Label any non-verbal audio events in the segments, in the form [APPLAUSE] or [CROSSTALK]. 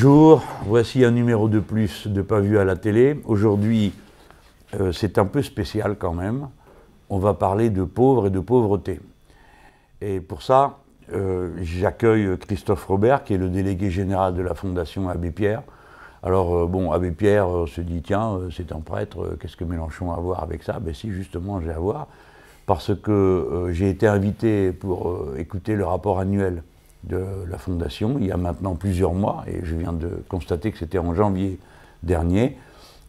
Bonjour, voici un numéro de plus de Pas vu à la télé. Aujourd'hui, euh, c'est un peu spécial quand même. On va parler de pauvres et de pauvreté. Et pour ça, euh, j'accueille Christophe Robert, qui est le délégué général de la Fondation Abbé Pierre. Alors, euh, bon, Abbé Pierre se dit tiens, c'est un prêtre, qu'est-ce que Mélenchon a à voir avec ça? Ben, si, justement, j'ai à voir. Parce que j'ai été invité pour écouter le rapport annuel de la Fondation il y a maintenant plusieurs mois, et je viens de constater que c'était en janvier dernier.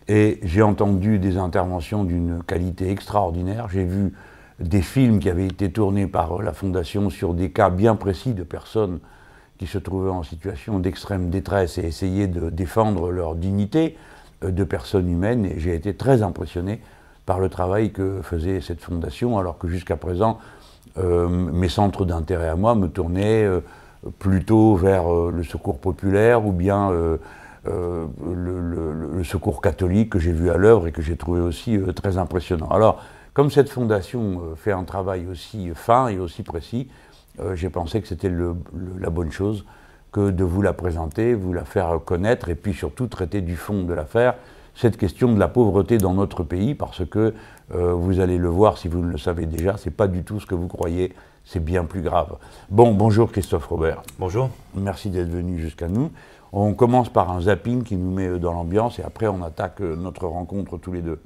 Et j'ai entendu des interventions d'une qualité extraordinaire. J'ai vu des films qui avaient été tournés par la Fondation sur des cas bien précis de personnes qui se trouvaient en situation d'extrême détresse et essayaient de défendre leur dignité euh, de personnes humaines. Et j'ai été très impressionné par le travail que faisait cette fondation, alors que jusqu'à présent, euh, mes centres d'intérêt à moi me tournaient euh, plutôt vers le secours populaire ou bien le, le, secours catholique que j'ai vu à l'œuvre et que j'ai trouvé aussi très impressionnant. Alors, comme cette fondation euh, fait un travail aussi fin et aussi précis, euh, j'ai pensé que c'était la bonne chose que de vous la présenter, vous la faire connaître et puis surtout traiter du fond de l'affaire, cette question de la pauvreté dans notre pays, parce que euh, vous allez le voir si vous ne le savez déjà, c'est pas du tout ce que vous croyez, c'est bien plus grave. Bon, bonjour Christophe Robert. Bonjour. Merci d'être venu jusqu'à nous. On commence par un zapping qui nous met dans l'ambiance et après on attaque notre rencontre tous les deux.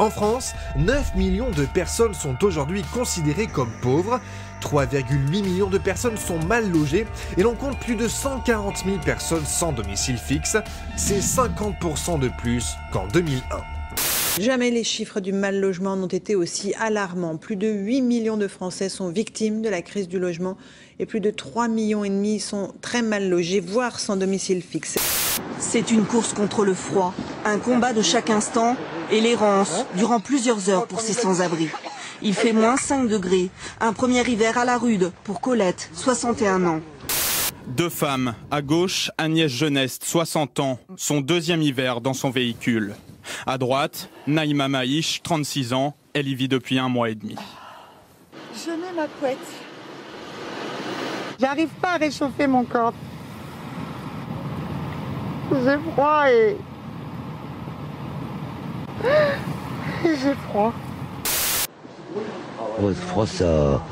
En France, 9 millions de personnes sont aujourd'hui considérées comme pauvres, 3,8 millions de personnes sont mal logées et l'on compte plus de 140 000 personnes sans domicile fixe. C'est 50% de plus qu'en 2001. Jamais les chiffres du mal logement n'ont été aussi alarmants. Plus de 8 millions de Français sont victimes de la crise du logement et plus de 3 millions et demi sont très mal logés, voire sans domicile fixe. C'est une course contre le froid, un combat de chaque instant et l'errance durant plusieurs heures pour ces sans-abri. Il fait moins 5 degrés, un premier hiver à la rude pour Colette, 61 ans. Deux femmes, à gauche, Agnès Jeunesse, 60 ans, son deuxième hiver dans son véhicule. À droite, Naïma Maïch, 36 ans, elle y vit depuis un mois et demi. Je mets ma couette. J'arrive pas à réchauffer mon corps. J'ai froid et... [GASPS] J'ai froid. Oh, froid, ça...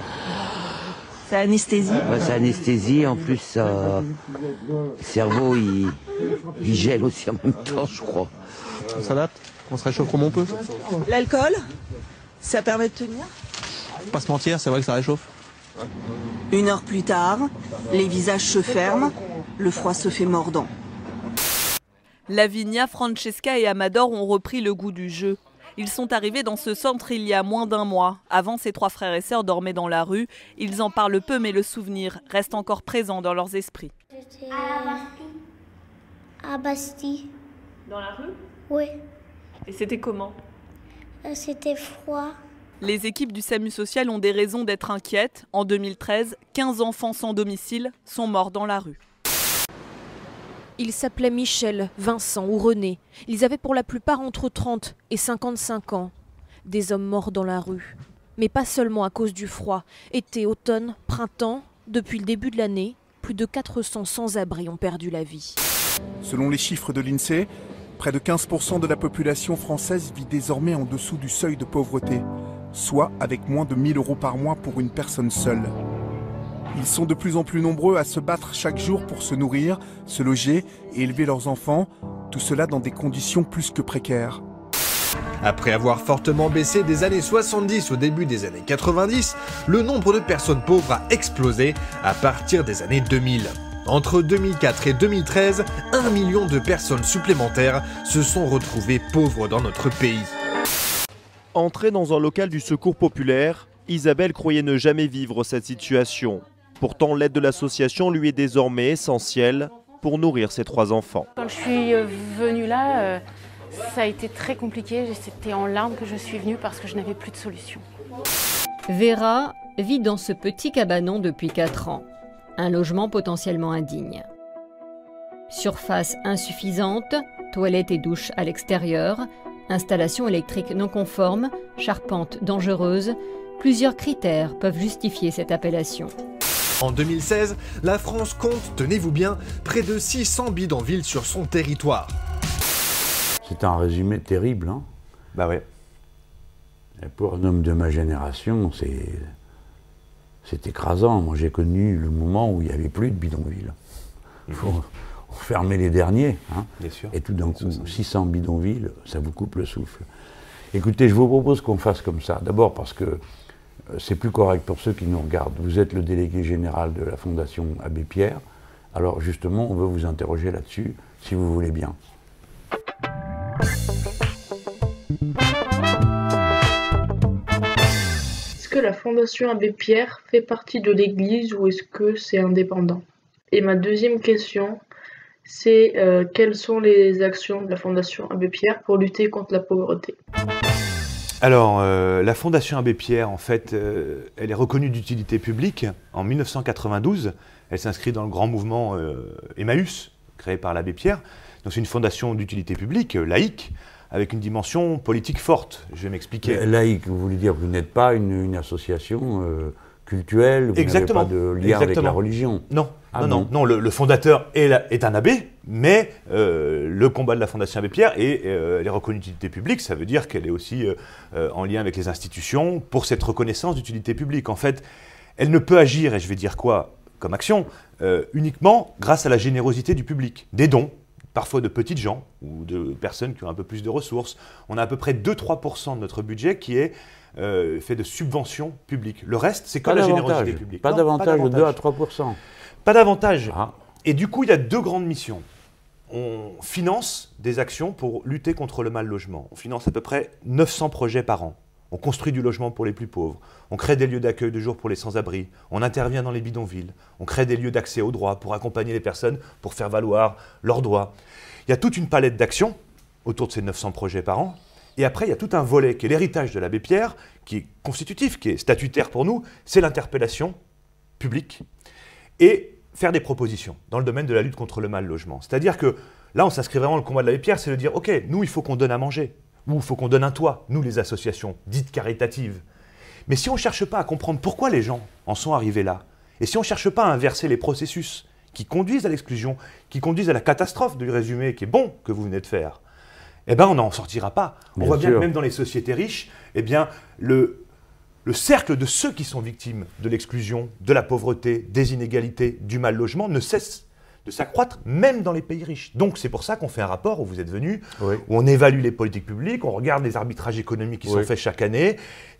C'est anesthésie C'est anesthésie, en plus, ça... le cerveau, il... il gèle aussi en même temps, je crois. On s'adapte, on se réchauffe comme on peut. L'alcool, ça permet de tenir Pas se mentir, c'est vrai que ça réchauffe. Une heure plus tard, les visages se ferment, le froid se fait mordant. Lavinia, Francesca et Amador ont repris le goût du jeu. Ils sont arrivés dans ce centre il y a moins d'un mois. Avant, ces trois frères et sœurs dormaient dans la rue. Ils en parlent peu, mais le souvenir reste encore présent dans leurs esprits. À Bastille. Dans la rue? Oui. Et c'était comment euh, C'était froid. Les équipes du SAMU social ont des raisons d'être inquiètes. En 2013, 15 enfants sans domicile sont morts dans la rue. Ils s'appelaient Michel, Vincent ou René. Ils avaient pour la plupart entre 30 et 55 ans. Des hommes morts dans la rue. Mais pas seulement à cause du froid. Été, automne, printemps, depuis le début de l'année, plus de 400 sans-abri ont perdu la vie. Selon les chiffres de l'INSEE, près de 15% de la population française vit désormais en dessous du seuil de pauvreté, soit avec moins de 1000 euros par mois pour une personne seule. Ils sont de plus en plus nombreux à se battre chaque jour pour se nourrir, se loger et élever leurs enfants, tout cela dans des conditions plus que précaires. Après avoir fortement baissé des années 70 au début des années 90, le nombre de personnes pauvres a explosé à partir des années 2000. Entre 2004 et 2013, un million de personnes supplémentaires se sont retrouvées pauvres dans notre pays. Entrée dans un local du secours populaire, Isabelle croyait ne jamais vivre cette situation. Pourtant, l'aide de l'association lui est désormais essentielle pour nourrir ses trois enfants. Quand je suis euh, venue là, euh, ça a été très compliqué. C'était en larmes que je suis venue parce que je n'avais plus de solution. Vera vit dans ce petit cabanon depuis 4 ans. Un logement potentiellement indigne. Surface insuffisante, toilettes et douches à l'extérieur, installation électrique non conforme, charpente dangereuse, plusieurs critères peuvent justifier cette appellation. En 2016, la France compte, tenez-vous bien, près de 600 bidonvilles sur son territoire. C'est un résumé terrible. Hein? Bah ouais. Et pour un homme de ma génération, c'est. C'est écrasant. Moi, j'ai connu le moment où il n'y avait plus de bidonvilles. Il faut on fermait les derniers. Hein, Bien sûr. Et tout d'un coup, 600 bidonvilles, ça vous coupe le souffle. Écoutez, je vous propose qu'on fasse comme ça. D'abord parce que euh, c'est plus correct pour ceux qui nous regardent. Vous êtes le délégué général de la Fondation Abbé Pierre. Alors justement, on veut vous interroger là-dessus, si vous voulez bien. Que la Fondation Abbé Pierre fait partie de l'Église ou est-ce que c'est indépendant? Et ma deuxième question, c'est euh, quelles sont les actions de la Fondation Abbé Pierre pour lutter contre la pauvreté? Alors, euh, la Fondation Abbé Pierre, en fait, euh, elle est reconnue d'utilité publique en 1992. Elle s'inscrit dans le grand mouvement Emmaüs, créé par l'Abbé Pierre. Donc, c'est une fondation d'utilité publique, laïque, avec une dimension politique forte. Je vais m'expliquer. Laïque, vous voulez dire que vous n'êtes pas une, association cultuelle, vous n'avez pas de lien avec la religion. Non, ah non, non, le, fondateur est, un abbé, mais euh, le combat de la Fondation Abbé Pierre est, euh, elle est reconnue d'utilité publique, ça veut dire qu'elle est aussi euh, en lien avec les institutions pour cette reconnaissance d'utilité publique. En fait, elle ne peut agir, et je vais dire quoi comme action, uniquement grâce à la générosité du public, des dons, parfois de petites gens ou de personnes qui ont un peu plus de ressources. On a à peu près 2-3% de notre budget qui est fait de subventions publiques. Le reste, c'est que la générosité publique. Pas davantage de 2 à 3% pas davantage. Ah. Et du coup, il y a deux grandes missions. On finance des actions pour lutter contre le mal logement. On finance à peu près 900 projets par an. On construit du logement pour les plus pauvres. On crée des lieux d'accueil de jour pour les sans-abri. On intervient dans les bidonvilles. On crée des lieux d'accès aux droits pour accompagner les personnes pour faire valoir leurs droits. Il y a toute une palette d'actions autour de ces 900 projets par an. Et après, il y a tout un volet qui est l'héritage de l'abbé Pierre, qui est constitutif, qui est statutaire pour nous, c'est l'interpellation publique. Et faire des propositions dans le domaine de la lutte contre le mal logement. C'est-à-dire que là, on s'inscrit vraiment le combat de la pierre, c'est de dire, OK, nous, il faut qu'on donne à manger, ou il faut qu'on donne un toit, nous, les associations dites caritatives. Mais si on ne cherche pas à comprendre pourquoi les gens en sont arrivés là, et si on ne cherche pas à inverser les processus qui conduisent à l'exclusion, qui conduisent à la catastrophe du résumé qui est bon que vous venez de faire, eh ben on n'en sortira pas. on voit bien que même dans les sociétés riches, eh bien le, le cercle de ceux qui sont victimes de l'exclusion, de la pauvreté, des inégalités, du mal logement ne cesse de s'accroître, même dans les pays riches. Donc c'est pour ça qu'on fait un rapport où vous êtes venu, où on évalue les politiques publiques, on regarde les arbitrages économiques qui sont faits chaque année.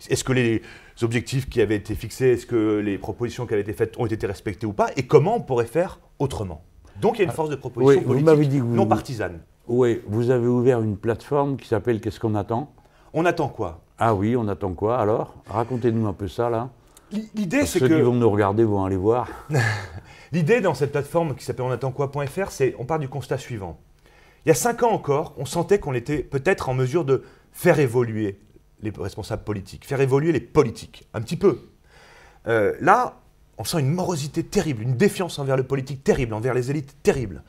Est-ce que les objectifs qui avaient été fixés, est-ce que les propositions qui avaient été faites ont été respectées ou pas, et comment on pourrait faire autrement? Donc il y a une force de proposition politique non partisane. Oui, vous avez ouvert une plateforme qui s'appelle Qu'est-ce qu'on attend? On attend quoi? Ah oui, on attend quoi? Alors Racontez-nous un peu ça là. L'idée, c'est que. Ceux qui vont nous regarder vont aller voir. [LAUGHS] L'idée dans cette plateforme qui s'appelle onattendquoi.fr, c'est on part du constat suivant. Il y a cinq ans encore, on sentait qu'on était peut-être en mesure de faire évoluer les responsables politiques, faire évoluer les politiques, un petit peu. Euh, là, on sent une morosité terrible, une défiance envers le politique terrible, envers les élites terrible.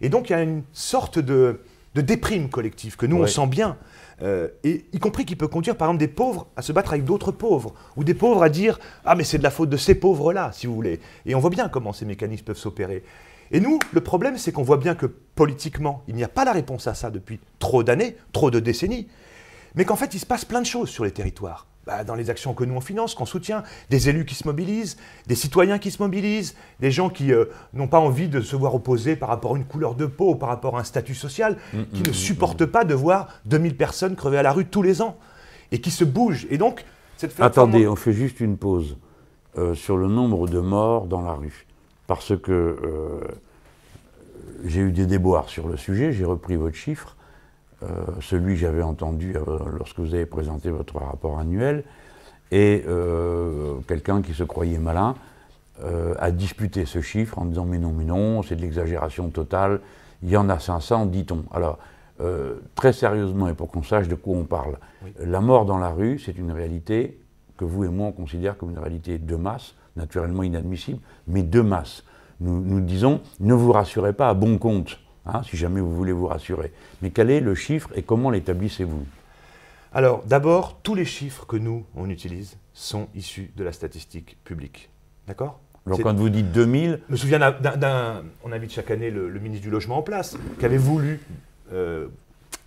Et donc il y a une sorte de, déprime collective que nous, on sent bien. Euh, et y compris qui peut conduire par exemple des pauvres à se battre avec d'autres pauvres, ou des pauvres à dire Ah mais c'est de la faute de ces pauvres-là, si vous voulez. Et on voit bien comment ces mécanismes peuvent s'opérer. Et nous, le problème, c'est qu'on voit bien que politiquement, il n'y a pas la réponse à ça depuis trop d'années, trop de décennies, mais qu'en fait, il se passe plein de choses sur les territoires. Bah, dans les actions que nous on finance, qu'on soutient, des élus qui se mobilisent, des citoyens qui se mobilisent, des gens qui euh, n'ont pas envie de se voir opposés par rapport à une couleur de peau, par rapport à un statut social, mm, qui mm, ne mm, supportent pas de voir 2000 personnes crever à la rue tous les ans, et qui se bougent. Et donc, cette Attendez, on fait juste une pause euh, sur le nombre de morts dans la rue. Parce que euh, j'ai eu des déboires sur le sujet, j'ai repris votre chiffre. Euh, celui que j'avais entendu euh, lorsque vous avez présenté votre rapport annuel, et euh, quelqu'un qui se croyait malin a disputé ce chiffre en disant mais non, mais non, c'est de l'exagération totale, il y en a 500, dit-on. Alors, très sérieusement, et pour qu'on sache de quoi on parle, la mort dans la rue, c'est une réalité que vous et moi on considère comme une réalité de masse, naturellement inadmissible, mais de masse. Nous, nous disons, ne vous rassurez pas à bon compte. Hein, si jamais vous voulez vous rassurer. Mais quel est le chiffre et comment l'établissez-vous? Alors, d'abord, tous les chiffres que nous, on utilise sont issus de la statistique publique. D'accord? Donc quand vous dites 2000, Je me souviens d'un- On invite chaque année le, le ministre du Logement en place, qui avait voulu euh,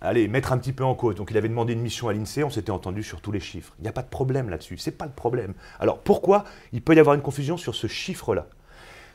aller mettre un petit peu en cause. Donc il avait demandé une mission à l'INSEE, on s'était entendu sur tous les chiffres. Il n'y a pas de problème là-dessus, c'est pas le problème. Alors pourquoi il peut y avoir une confusion sur ce chiffre-là?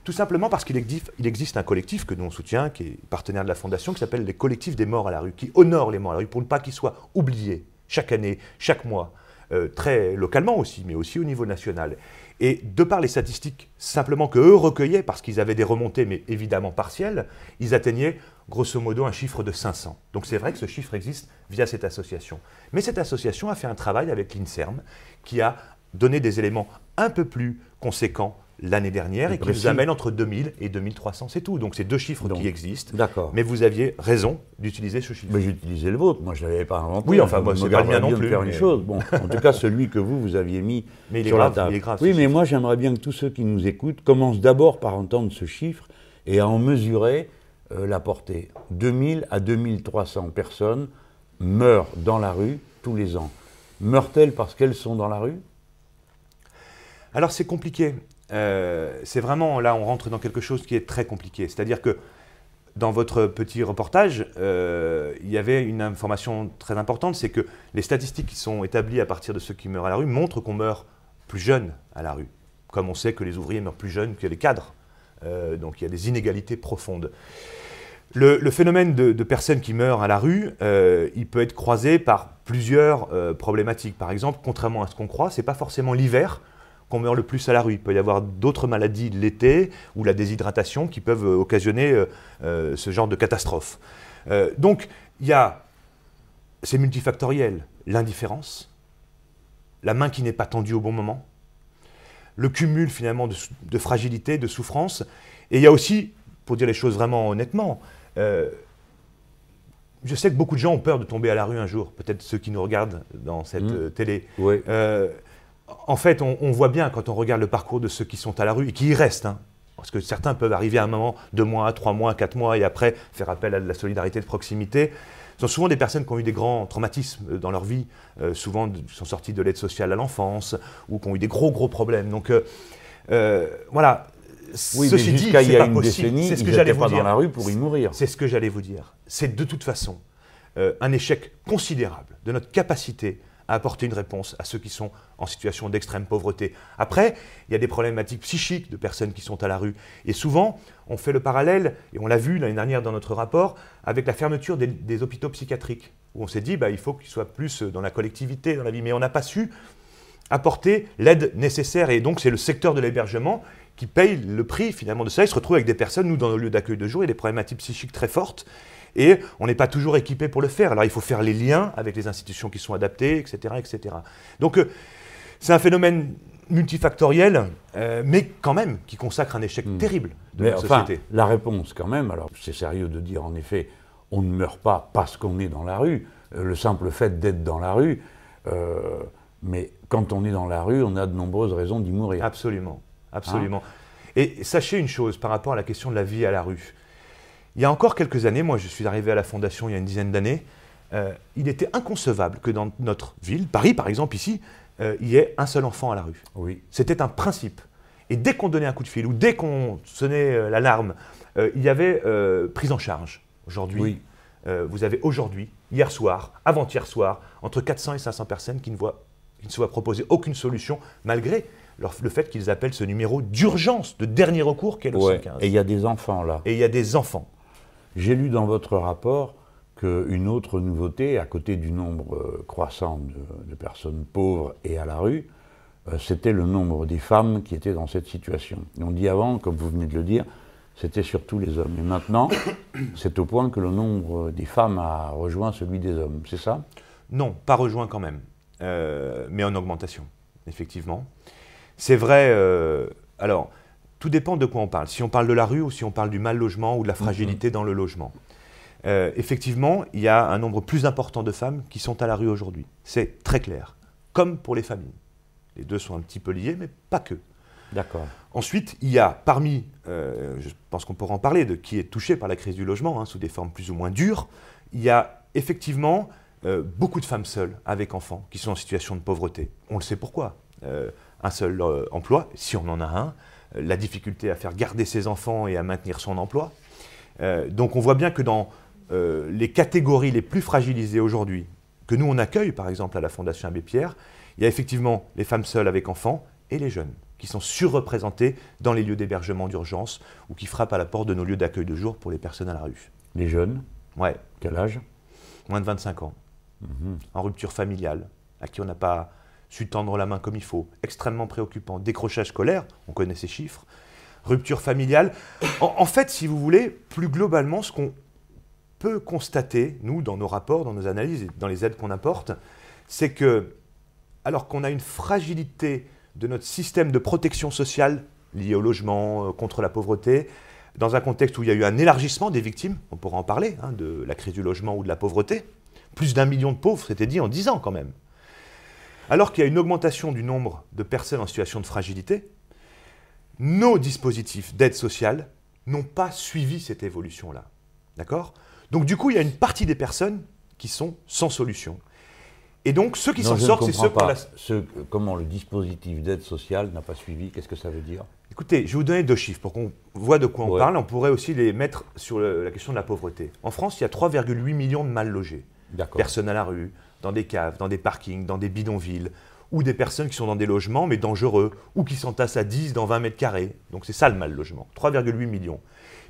Tout simplement parce qu'il existe, un collectif que nous on soutient, qui est partenaire de la Fondation, qui s'appelle les collectifs des morts à la rue, qui honore les morts à la rue pour ne pas qu'ils soient oubliés chaque année, chaque mois, euh, très localement aussi, mais aussi au niveau national. Et de par les statistiques simplement que eux recueillaient, parce qu'ils avaient des remontées, mais évidemment partielles, ils atteignaient grosso modo un chiffre de 500. Donc c'est vrai que ce chiffre existe via cette association. Mais cette association a fait un travail avec l'INSERM qui a donné des éléments un peu plus conséquents l'année dernière Et qui nous amène entre 2000 et 2300, c'est tout. Donc c'est deux chiffres Donc, qui existent. D'accord. Mais vous aviez raison d'utiliser ce chiffre. Mais j'utilisais le vôtre, moi je ne l'avais pas inventé. Oui, enfin, Je moi, c'est pas le mien non plus, faire mais- une chose. Bon, en tout cas, celui que vous, vous aviez mis Mais il est sur grave, la table. il est grave, oui, mais chiffre. moi j'aimerais bien que tous ceux qui nous écoutent commencent d'abord par entendre ce chiffre et à en mesurer euh, la portée. 2000 à 2300 personnes meurent dans la rue tous les ans. Meurent-elles parce qu'elles sont dans la rue? Alors c'est compliqué. Euh, c'est vraiment, là on rentre dans quelque chose qui est très compliqué. C'est-à-dire que dans votre petit reportage, euh, il y avait une information très importante, c'est que les statistiques qui sont établies à partir de ceux qui meurent à la rue montrent qu'on meurt plus jeune à la rue. Comme on sait que les ouvriers meurent plus jeunes que les cadres. Euh, donc il y a des inégalités profondes. Le, phénomène de, personnes qui meurent à la rue, il peut être croisé par plusieurs problématiques. Par exemple, contrairement à ce qu'on croit, c'est pas forcément l'hiver qu'on meurt le plus à la rue. Il peut y avoir d'autres maladies l'été ou la déshydratation qui peuvent euh, occasionner euh, euh, ce genre de catastrophe. Euh, donc, il y a, c'est multifactoriel, l'indifférence, la main qui n'est pas tendue au bon moment, le cumul finalement de, fragilité, de souffrance, et il y a aussi, pour dire les choses vraiment honnêtement, euh, je sais que beaucoup de gens ont peur de tomber à la rue un jour, peut-être ceux qui nous regardent dans cette Mm. euh, télé. Oui. Euh, en fait, on, on voit bien quand on regarde le parcours de ceux qui sont à la rue et qui y restent. hein, parce que certains peuvent arriver à un moment, deux mois, trois mois, quatre mois, et après faire appel à de la solidarité de proximité. Ce sont souvent des personnes qui ont eu des grands traumatismes dans leur vie, euh, souvent de- sont sorties de l'aide sociale à l'enfance, ou qui ont eu des gros, gros problèmes. Donc, euh, euh, voilà. Oui, Ceci mais dit, jusqu'à il y a une possible. décennie, ce ils que vous pas dire. dans la rue pour y mourir. C'est ce que j'allais vous dire. C'est de toute façon euh, un échec considérable de notre capacité à apporter une réponse à ceux qui sont en situation d'extrême pauvreté. Après, il y a des problématiques psychiques de personnes qui sont à la rue. Et souvent, on fait le parallèle, et on l'a vu l'année dernière dans notre rapport, avec la fermeture des, hôpitaux psychiatriques, où on s'est dit, bah, il faut qu'ils soient plus dans la collectivité, dans la vie. Mais on n'a pas su apporter l'aide nécessaire. Et donc, c'est le secteur de l'hébergement qui paye le prix finalement de ça. Ils se retrouvent avec des personnes, nous, dans nos lieux d'accueil de jour, et des problématiques psychiques très fortes. Et on n'est pas toujours équipé pour le faire. Alors, il faut faire les liens avec les institutions qui sont adaptées, etc. etc. Donc, euh, c'est un phénomène multifactoriel, euh, mais quand même qui consacre un échec terrible de Hmm. Mais notre enfin, société. la réponse quand même, alors c'est sérieux de dire en effet, on ne meurt pas parce qu'on est dans la rue, euh, le simple fait d'être dans la rue, euh, mais quand on est dans la rue, on a de nombreuses raisons d'y mourir. Absolument, absolument. Et sachez une chose par rapport à la question de la vie à la rue. Il y a encore quelques années, moi je suis arrivé à la Fondation il y a une dizaine d'années, euh, il était inconcevable que dans notre ville, Paris par exemple ici, euh, il y ait un seul enfant à la rue. Oui. C'était un principe. Et dès qu'on donnait un coup de fil ou dès qu'on sonnait euh, l'alarme, il y avait prise en charge. Aujourd'hui, Oui. vous avez aujourd'hui, hier soir, avant-hier soir, entre 400 et 500 personnes qui ne, voient, qui ne se voient proposer aucune solution, malgré leur- le fait qu'ils appellent ce numéro d'urgence, de dernier recours, qui est le Ouais. 115. Et il y a des enfants là. Et il y a des enfants. J'ai lu dans votre rapport qu'une autre nouveauté, à côté du nombre euh, croissant de, personnes pauvres et à la rue, euh, c'était le nombre des femmes qui étaient dans cette situation. On dit avant, comme vous venez de le dire, c'était surtout les hommes. Et maintenant, [COUGHS] c'est au point que le nombre des femmes a rejoint celui des hommes. C'est ça? Non, pas rejoint quand même, euh, mais en augmentation, effectivement. C'est vrai, alors, tout dépend de quoi on parle. Si on parle de la rue ou si on parle du mal logement ou de la fragilité dans le logement. Euh, effectivement, il y a un nombre plus important de femmes qui sont à la rue aujourd'hui. C'est très clair. Comme pour les familles. Les deux sont un petit peu liés, mais pas que. D'accord. Ensuite, il y a parmi, euh, je pense qu'on pourra en parler, de qui est touché par la crise du logement, hein, sous des formes plus ou moins dures, il y a effectivement euh, beaucoup de femmes seules avec enfants qui sont en situation de pauvreté. On le sait pourquoi. Un seul emploi, si on en a un, la difficulté à faire garder ses enfants et à maintenir son emploi. Euh, donc on voit bien que dans euh, les catégories les plus fragilisées aujourd'hui, que nous on accueille par exemple à la Fondation Abbé Pierre, il y a effectivement les femmes seules avec enfants et les jeunes qui sont surreprésentés dans les lieux d'hébergement d'urgence ou qui frappent à la porte de nos lieux d'accueil de jour pour les personnes à la rue. Les jeunes? Ouais. Quel âge? Moins de 25 ans. Mhm. En rupture familiale, à qui on n'a pas su tendre la main comme il faut. Extrêmement préoccupant. Décrochage scolaire, on connaît ces chiffres. Rupture familiale. En, fait, si vous voulez, plus globalement, ce qu'on peut constater, nous, dans nos rapports, dans nos analyses et dans les aides qu'on apporte, c'est que, alors qu'on a une fragilité de notre système de protection sociale lié au logement, euh, contre la pauvreté, dans un contexte où il y a eu un élargissement des victimes, on pourra en parler, hein, de la crise du logement ou de la pauvreté, plus d'un million de pauvres, c'était dit en 10 ans quand même. Alors qu'il y a une augmentation du nombre de personnes en situation de fragilité, nos dispositifs d'aide sociale n'ont pas suivi cette évolution-là. D'accord? Donc du coup, il y a une partie des personnes qui sont sans solution. Et donc, ceux qui s'en sortent, c'est ceux pas. a... Ce- comment le dispositif d'aide sociale n'a pas suivi Qu'est-ce que ça veut dire? Écoutez, je vais vous donner deux chiffres pour qu'on voit de quoi on Ouais. parle. On pourrait aussi les mettre sur le- la question de la pauvreté. En France, il y a 3,8 millions de mal logés. D'accord. Personnes à la rue, dans des caves, dans des parkings, dans des bidonvilles, ou des personnes qui sont dans des logements mais dangereux, ou qui s'entassent à 10 dans 20 mètres carrés. Donc c'est ça le mal logement. 3,8 millions.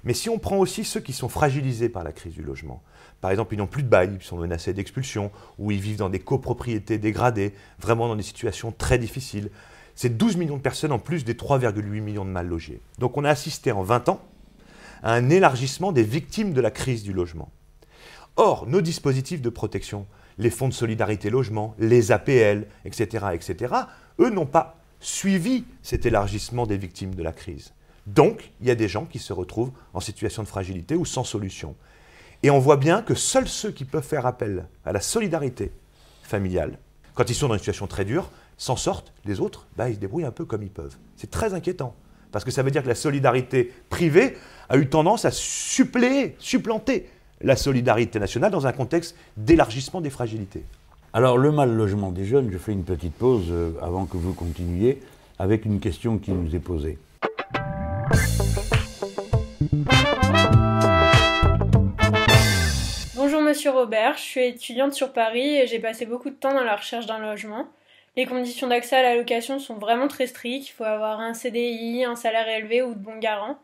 Mais si on prend aussi ceux qui sont fragilisés par la crise du logement, par exemple, ils n'ont plus de bail, ils sont menacés d'expulsion, ou ils vivent dans des copropriétés dégradées, vraiment dans des situations très difficiles. C'est 12 millions de personnes en plus des 3,8 millions de mal logés. Donc on a assisté en 20 ans à un élargissement des victimes de la crise du logement. Or, nos dispositifs de protection, les fonds de solidarité logement, les APL, etc., etc., eux n'ont pas suivi cet élargissement des victimes de la crise. Donc, il y a des gens qui se retrouvent en situation de fragilité ou sans solution. Et on voit bien que seuls ceux qui peuvent faire appel à la solidarité familiale, quand ils sont dans une situation très dure, s'en sortent. Les autres, bah, ils se débrouillent un peu comme ils peuvent. C'est très inquiétant. Parce que ça veut dire que la solidarité privée a eu tendance à suppléer, supplanter la solidarité nationale dans un contexte d'élargissement des fragilités. Alors, le mal logement des jeunes, je fais une petite pause euh, avant que vous continuiez avec une question qui nous est posée. Bonjour Monsieur Robert, je suis étudiante sur Paris et j'ai passé beaucoup de temps dans la recherche d'un logement. Les conditions d'accès à la location sont vraiment très strictes, il faut avoir un CDI, un salaire élevé ou de bons garants.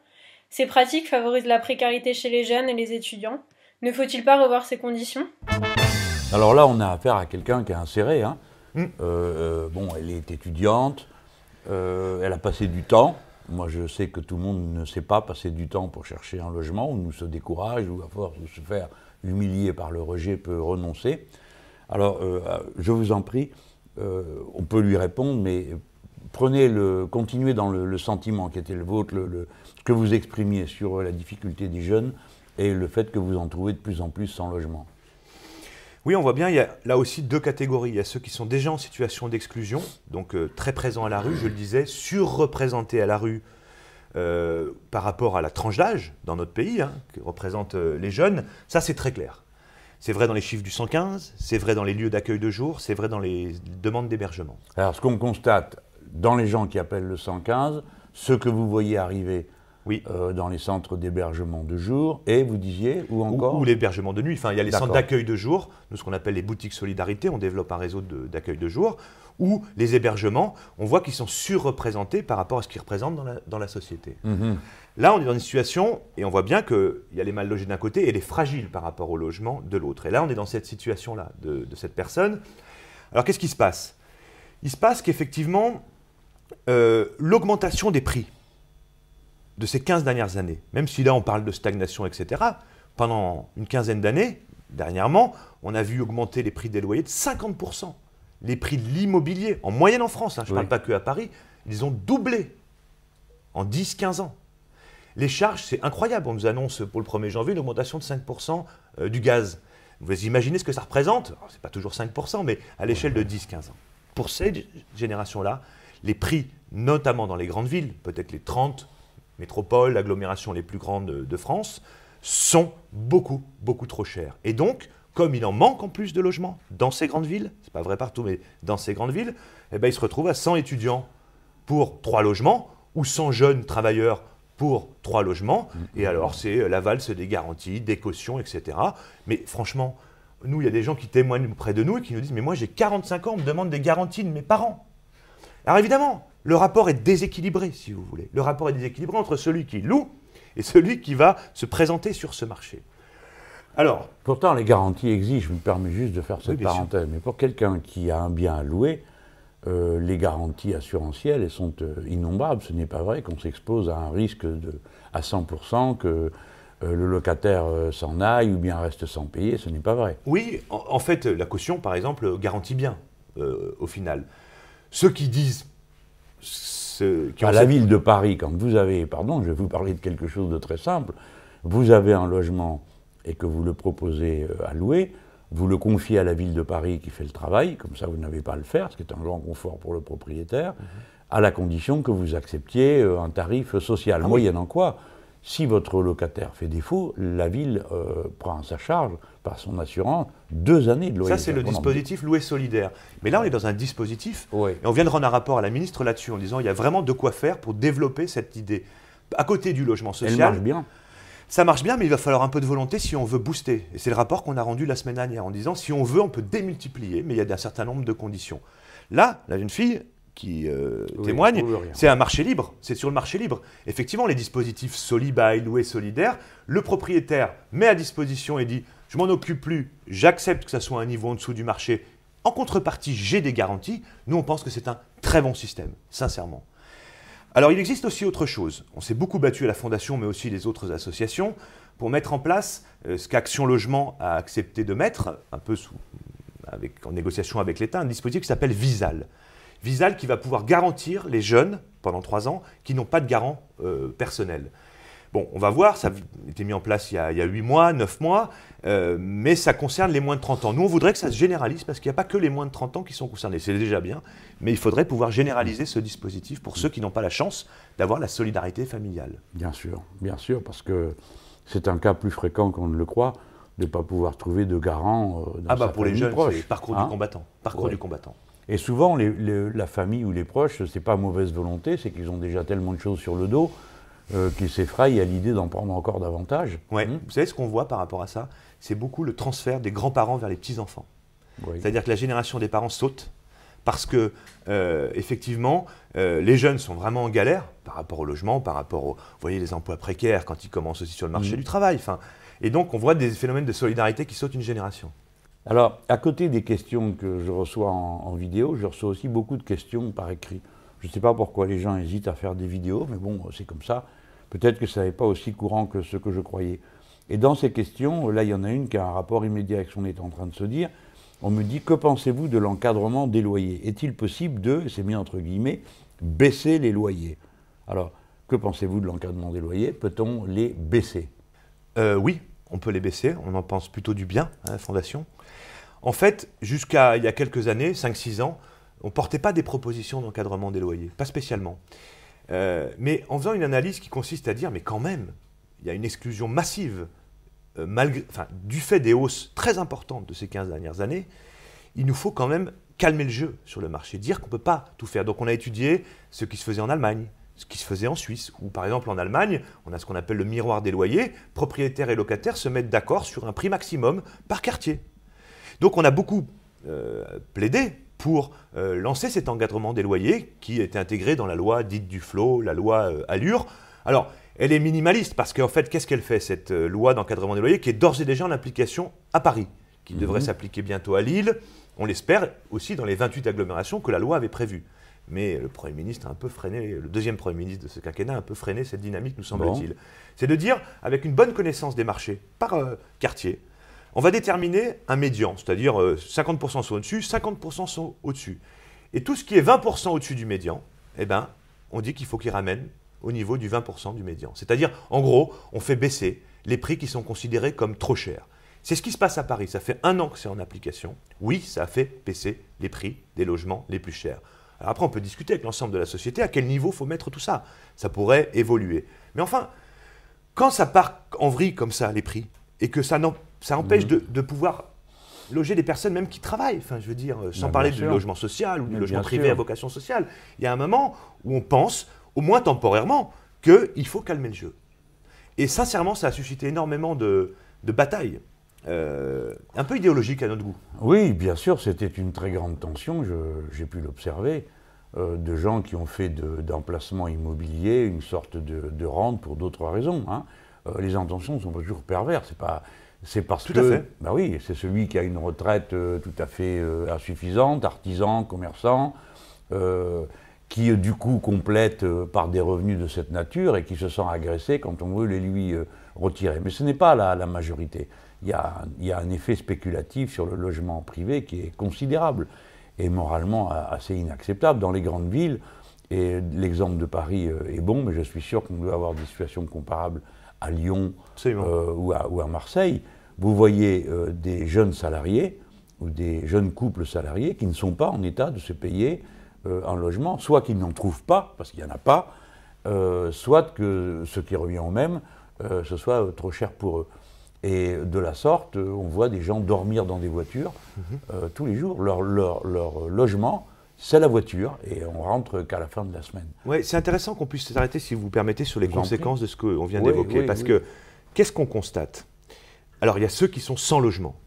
Ces pratiques favorisent la précarité chez les jeunes et les étudiants. Ne faut-il pas revoir ces conditions? Alors là, on a affaire à quelqu'un qui est inséré. hein. Mm. Euh, euh, bon, elle est étudiante, euh, elle a passé du temps. Moi, je sais que tout le monde ne sait pas passer du temps pour chercher un logement, ou nous se décourage, ou à force de se faire humilier par le rejet, peut renoncer. Alors, euh, je vous en prie, euh, on peut lui répondre, mais prenez le, continuez dans le, le sentiment qui était le vôtre, le, le- ce que vous exprimiez sur la difficulté des jeunes et le fait que vous en trouvez de plus en plus sans logement. Oui, on voit bien, il y a là aussi deux catégories. Il y a ceux qui sont déjà en situation d'exclusion, donc euh, très présents à la rue, je le disais, surreprésentés à la rue euh, par rapport à la tranche d'âge dans notre pays, hein, qui représente euh, les jeunes. Ça, c'est très clair. C'est vrai dans les chiffres du 115, c'est vrai dans les lieux d'accueil de jour, c'est vrai dans les demandes d'hébergement. Alors, ce qu'on constate dans les gens qui appellent le 115, ceux que vous voyez arriver euh, dans les centres d'hébergement de jour, et vous disiez, ou encore Ou, ou l'hébergement de nuit. Enfin, il y a les centres d'accueil de jour, nous ce qu'on appelle les boutiques solidarité, on développe un réseau d'accueil de, jour, ou les hébergements, on voit qu'ils sont surreprésentés par rapport à ce qu'ils représentent dans la, dans la société. Mhm. Là, on est dans une situation, et on voit bien qu'il y a les mal logés d'un côté et les fragiles par rapport au logement de l'autre. Et là, on est dans cette situation-là, de, de cette personne. Alors, qu'est-ce qui se passe? Il se passe qu'effectivement, euh, l'augmentation des prix de ces 15 dernières années, même si là on parle de stagnation, etc., pendant une quinzaine d'années, dernièrement, on a vu augmenter les prix des loyers de 50%. Les prix de l'immobilier, en moyenne en France, hein, je ne Oui. parle pas que à Paris, ils ont doublé en 10-15 ans. Les charges, c'est incroyable. On nous annonce pour le 1er janvier une augmentation de 5% euh, du gaz. Vous imaginez ce que ça représente? Ce n'est pas toujours 5%, mais à l'échelle de 10-15 ans. Pour cette génération-là, les prix, notamment dans les grandes villes, peut-être les 30 métropoles, agglomérations les plus grandes de, de France, sont beaucoup, beaucoup trop chers. Et donc, comme il en manque en plus de logements dans ces grandes villes, c'est pas vrai partout, mais dans ces grandes villes, eh ben, ils se retrouvent à 100 étudiants pour 3 logements ou 100 jeunes travailleurs pour trois logements. Et alors, c'est la valse des garanties, des cautions, etc. Mais franchement, nous, il y a des gens qui témoignent près de nous et qui nous disent Mais moi, j'ai 45 ans, on me demande des garanties de mes parents. Alors évidemment, le rapport est déséquilibré, si vous voulez. Le rapport est déséquilibré entre celui qui loue et celui qui va se présenter sur ce marché. Alors, Pourtant, les garanties existent, je me permets juste de faire cette parenthèse, mais pour quelqu'un qui a un bien à louer, euh, les garanties assurantielles elles sont euh, innombrables. Ce n'est pas vrai qu'on s'expose à un risque de, à 100% que euh, le locataire s'en aille ou bien reste sans payer. Ce n'est pas vrai. Oui, en, fait, la caution, par exemple, garantit bien au final. Ceux qui disent. Qui à la ville de Paris, quand vous avez, pardon, je vais vous parler de quelque chose de très simple, vous avez un logement et que vous le proposez à louer, vous le confiez à la ville de Paris qui fait le travail, comme ça vous n'avez pas à le faire, ce qui est un grand confort pour le propriétaire, mhm. à la condition que vous acceptiez euh, un tarif social. Ah moyennant quoi, si votre locataire fait défaut, la ville euh, prend à sa charge, par son assurance, deux années de loyer. Ça, c'est le dispositif loué solidaire. Mais là, on est dans un dispositif, et on vient de rendre un rapport à la ministre là-dessus en disant il y a vraiment de quoi faire pour développer cette idée. À côté du logement social. Elle marche bien. Ça marche bien, mais il va falloir un peu de volonté si on veut booster. Et c'est le rapport qu'on a rendu la semaine dernière en disant si on veut, on peut démultiplier, mais il y a un certain nombre de conditions. Là, la jeune fille qui euh, témoigne, c'est un marché libre, c'est sur le marché libre. Effectivement, les dispositifs Solibail, loué solidaire, le propriétaire met à disposition et dit je m'en occupe plus, j'accepte que ça soit un niveau en dessous du marché. En contrepartie, j'ai des garanties. Nous, on pense que c'est un très bon système, sincèrement. Alors il existe aussi autre chose. On s'est beaucoup battu à la Fondation, mais aussi les autres associations, pour mettre en place euh, ce qu'Action Logement a accepté de mettre, un peu en négociation avec l'État, un dispositif qui s'appelle Visal. Visal qui va pouvoir garantir les jeunes, pendant trois ans, qui n'ont pas de garant euh, personnel. Bon, on va voir, ça a été mis en place il y a, huit mois, neuf mois, euh, mais ça concerne les moins de 30 ans. Nous, on voudrait que ça se généralise parce qu'il n'y a pas que les moins de 30 ans qui sont concernés. C'est déjà bien, mais il faudrait pouvoir généraliser ce dispositif pour ceux qui n'ont pas la chance d'avoir la solidarité familiale. Bien sûr, bien sûr, parce que c'est un cas plus fréquent qu'on ne le croit de ne pas pouvoir trouver de garant euh, dans Ah bah pour les jeunes, parcours du hein combattant. Parcours du combattant. Et souvent, la famille ou les proches, c'est pas mauvaise volonté, c'est qu'ils ont déjà tellement de choses sur le dos euh, qui s'effraient à l'idée d'en prendre encore davantage. Oui, hmm. vous savez ce qu'on voit par rapport à ça? C'est beaucoup le transfert des grands-parents vers les petits-enfants. C'est-à-dire que la génération des parents saute parce que, euh, effectivement, euh, les jeunes sont vraiment en galère par rapport au logement, par rapport aux, vous voyez, les emplois précaires quand ils commencent aussi sur le marché hmm. du travail. Et donc, on voit des phénomènes de solidarité qui sautent une génération. Alors, à côté des questions que je reçois en vidéo, je reçois aussi beaucoup de questions par écrit. Je ne sais pas pourquoi les gens hésitent à faire des vidéos, mais bon, c'est comme ça. Peut-être que ça n'est pas aussi courant que ce que je croyais. Et dans ces questions, là, il y en a une qui a un rapport immédiat avec ce qu'on est en train de se dire. On me dit, que pensez-vous de l'encadrement des loyers? Est-il possible de, c'est mis entre guillemets, baisser les loyers? Alors, que pensez-vous de l'encadrement des loyers? Peut-on les baisser? Euh, Oui, on peut les baisser. On en pense plutôt du bien à la Fondation. En fait, jusqu'à il y a quelques années, 5-6 ans, on ne portait pas des propositions d'encadrement des loyers, pas spécialement. Euh, mais en faisant une analyse qui consiste à dire, mais quand même, il y a une exclusion massive, euh, malgré, du fait des hausses très importantes de ces 15 dernières années, il nous faut quand même calmer le jeu sur le marché, dire qu'on ne peut pas tout faire. Donc on a étudié ce qui se faisait en Allemagne, ce qui se faisait en Suisse, où par exemple en Allemagne, on a ce qu'on appelle le miroir des loyers, propriétaires et locataires se mettent d'accord sur un prix maximum par quartier. Donc on a beaucoup euh, plaidé pour euh, lancer cet encadrement des loyers qui était intégré dans la loi dite du flot, la loi euh, Allure. Alors, elle est minimaliste parce qu'en fait, qu'est-ce qu'elle fait, cette loi d'encadrement des loyers qui est d'ores et déjà en application à Paris, qui mhm. devrait s'appliquer bientôt à Lille, on l'espère aussi dans les 28 agglomérations que la loi avait prévues. Mais le Premier ministre a un peu freiné, le deuxième Premier ministre de ce quinquennat a un peu freiné cette dynamique, nous semble-t-il. C'est de dire, avec une bonne connaissance des marchés par quartier, on va déterminer un médian, c'est-à-dire 50% euh, sont au-dessus, 50% sont au-dessus. Et tout ce qui est 20% au-dessus du médian, eh ben, on dit qu'il faut qu'il ramène au niveau du 20% du médian. C'est-à-dire, en gros, on fait baisser les prix qui sont considérés comme trop chers. C'est ce qui se passe à Paris. Ça fait un an que c'est en application. Oui, ça a fait baisser les prix des logements les plus chers. Après, on peut discuter avec l'ensemble de la société à quel niveau faut mettre tout ça. Ça pourrait évoluer. Mais enfin, quand ça part en vrille comme ça, les prix, et que ça ça empêche mhm. de, pouvoir loger des personnes même qui travaillent. Enfin, je veux dire, sans parler du logement social ou du logement privé à vocation sociale. Il y a un moment où on pense au moins temporairement, qu'il faut calmer le jeu. Et sincèrement, ça a suscité énormément de, batailles, euh, un peu idéologiques à notre goût. Oui, bien sûr, c'était une très grande tension, j'ai pu l'observer, euh, de gens qui ont fait d'emplacements immobiliers une sorte de, rente pour d'autres raisons. Hein. Euh, les intentions sont toujours perverses, c'est pas... C'est parce tout que, bah oui, c'est celui qui a une retraite tout à fait insuffisante, artisan, commerçant, qui du coup complète par des revenus de cette nature et qui se sent agressé quand on veut les lui retirer. Mais ce n'est pas la, la majorité. Il y, a, il y, a, un effet spéculatif sur le logement privé qui est considérable et moralement assez inacceptable dans les grandes villes. Et l'exemple de Paris est bon, mais je suis sûr qu'on doit avoir des situations comparables à Lyon euh, ou, à, ou, à, Marseille. Vous voyez euh, des jeunes salariés ou des jeunes couples salariés qui ne sont pas en état de se payer euh, un logement, soit qu'ils n'en trouvent pas, parce qu'il n'y en a pas, soit que ce qui revient au même, ce soit trop cher pour eux. Et de la sorte, on voit des gens dormir dans des voitures mhm. tous les jours. Leur, leur, leur logement, c'est la voiture et on rentre qu'à la fin de la semaine. Oui, c'est intéressant qu'on puisse s'arrêter, si vous vous permettez, sur les conséquences de ce qu'on vient d'évoquer. parce que qu'est-ce qu'on constate? Alors, il y a ceux qui sont sans logement.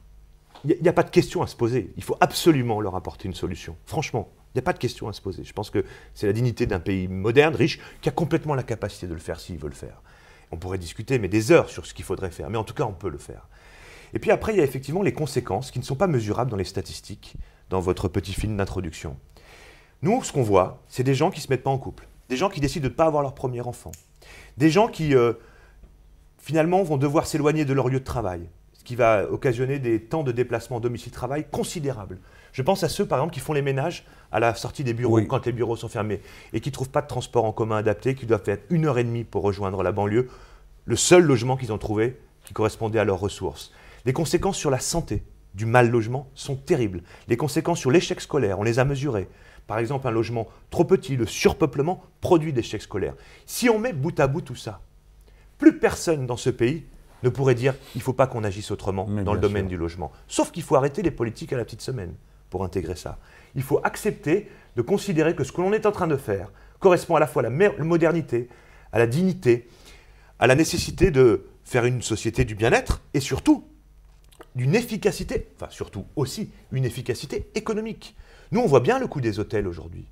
Il n'y a, pas de question à se poser. Il faut absolument leur apporter une solution. Franchement, il n'y a pas de question à se poser. Je pense que c'est la dignité d'un pays moderne, riche, qui a complètement la capacité de le faire s'il veut le faire. On pourrait discuter, mais des heures sur ce qu'il faudrait faire. Mais en tout cas, on peut le faire. Et puis après, il y a effectivement les conséquences qui ne sont pas mesurables dans les statistiques, dans votre petit film d'introduction. Nous, ce qu'on voit, c'est des gens qui ne se mettent pas en couple, des gens qui décident de ne pas avoir leur premier enfant, des gens qui, euh, finalement, vont devoir s'éloigner de leur lieu de travail, ce qui va occasionner des temps de déplacement domicile-travail considérables. Je pense à ceux, par exemple, qui font les ménages à la sortie des bureaux, quand les bureaux sont fermés, et qui ne trouvent pas de transport en commun adapté, qui doivent faire une heure et demie pour rejoindre la banlieue, le seul logement qu'ils ont trouvé qui correspondait à leurs ressources. Les conséquences sur la santé du mal logement sont terribles. Les conséquences sur l'échec scolaire, on les a mesurées. Par exemple, un logement trop petit, le surpeuplement produit des chèques scolaires. Si on met bout à bout tout ça, plus personne dans ce pays ne pourrait dire il ne faut pas qu'on agisse autrement dans le domaine du logement. Sauf qu'il faut arrêter les politiques à la petite semaine pour intégrer ça. Il faut accepter de considérer que ce que l'on est en train de faire correspond à la fois à la modernité, à la dignité, à la nécessité de faire une société du bien-être et surtout d'une efficacité, enfin surtout aussi une efficacité économique. Nous, on voit bien le coût des hôtels aujourd'hui.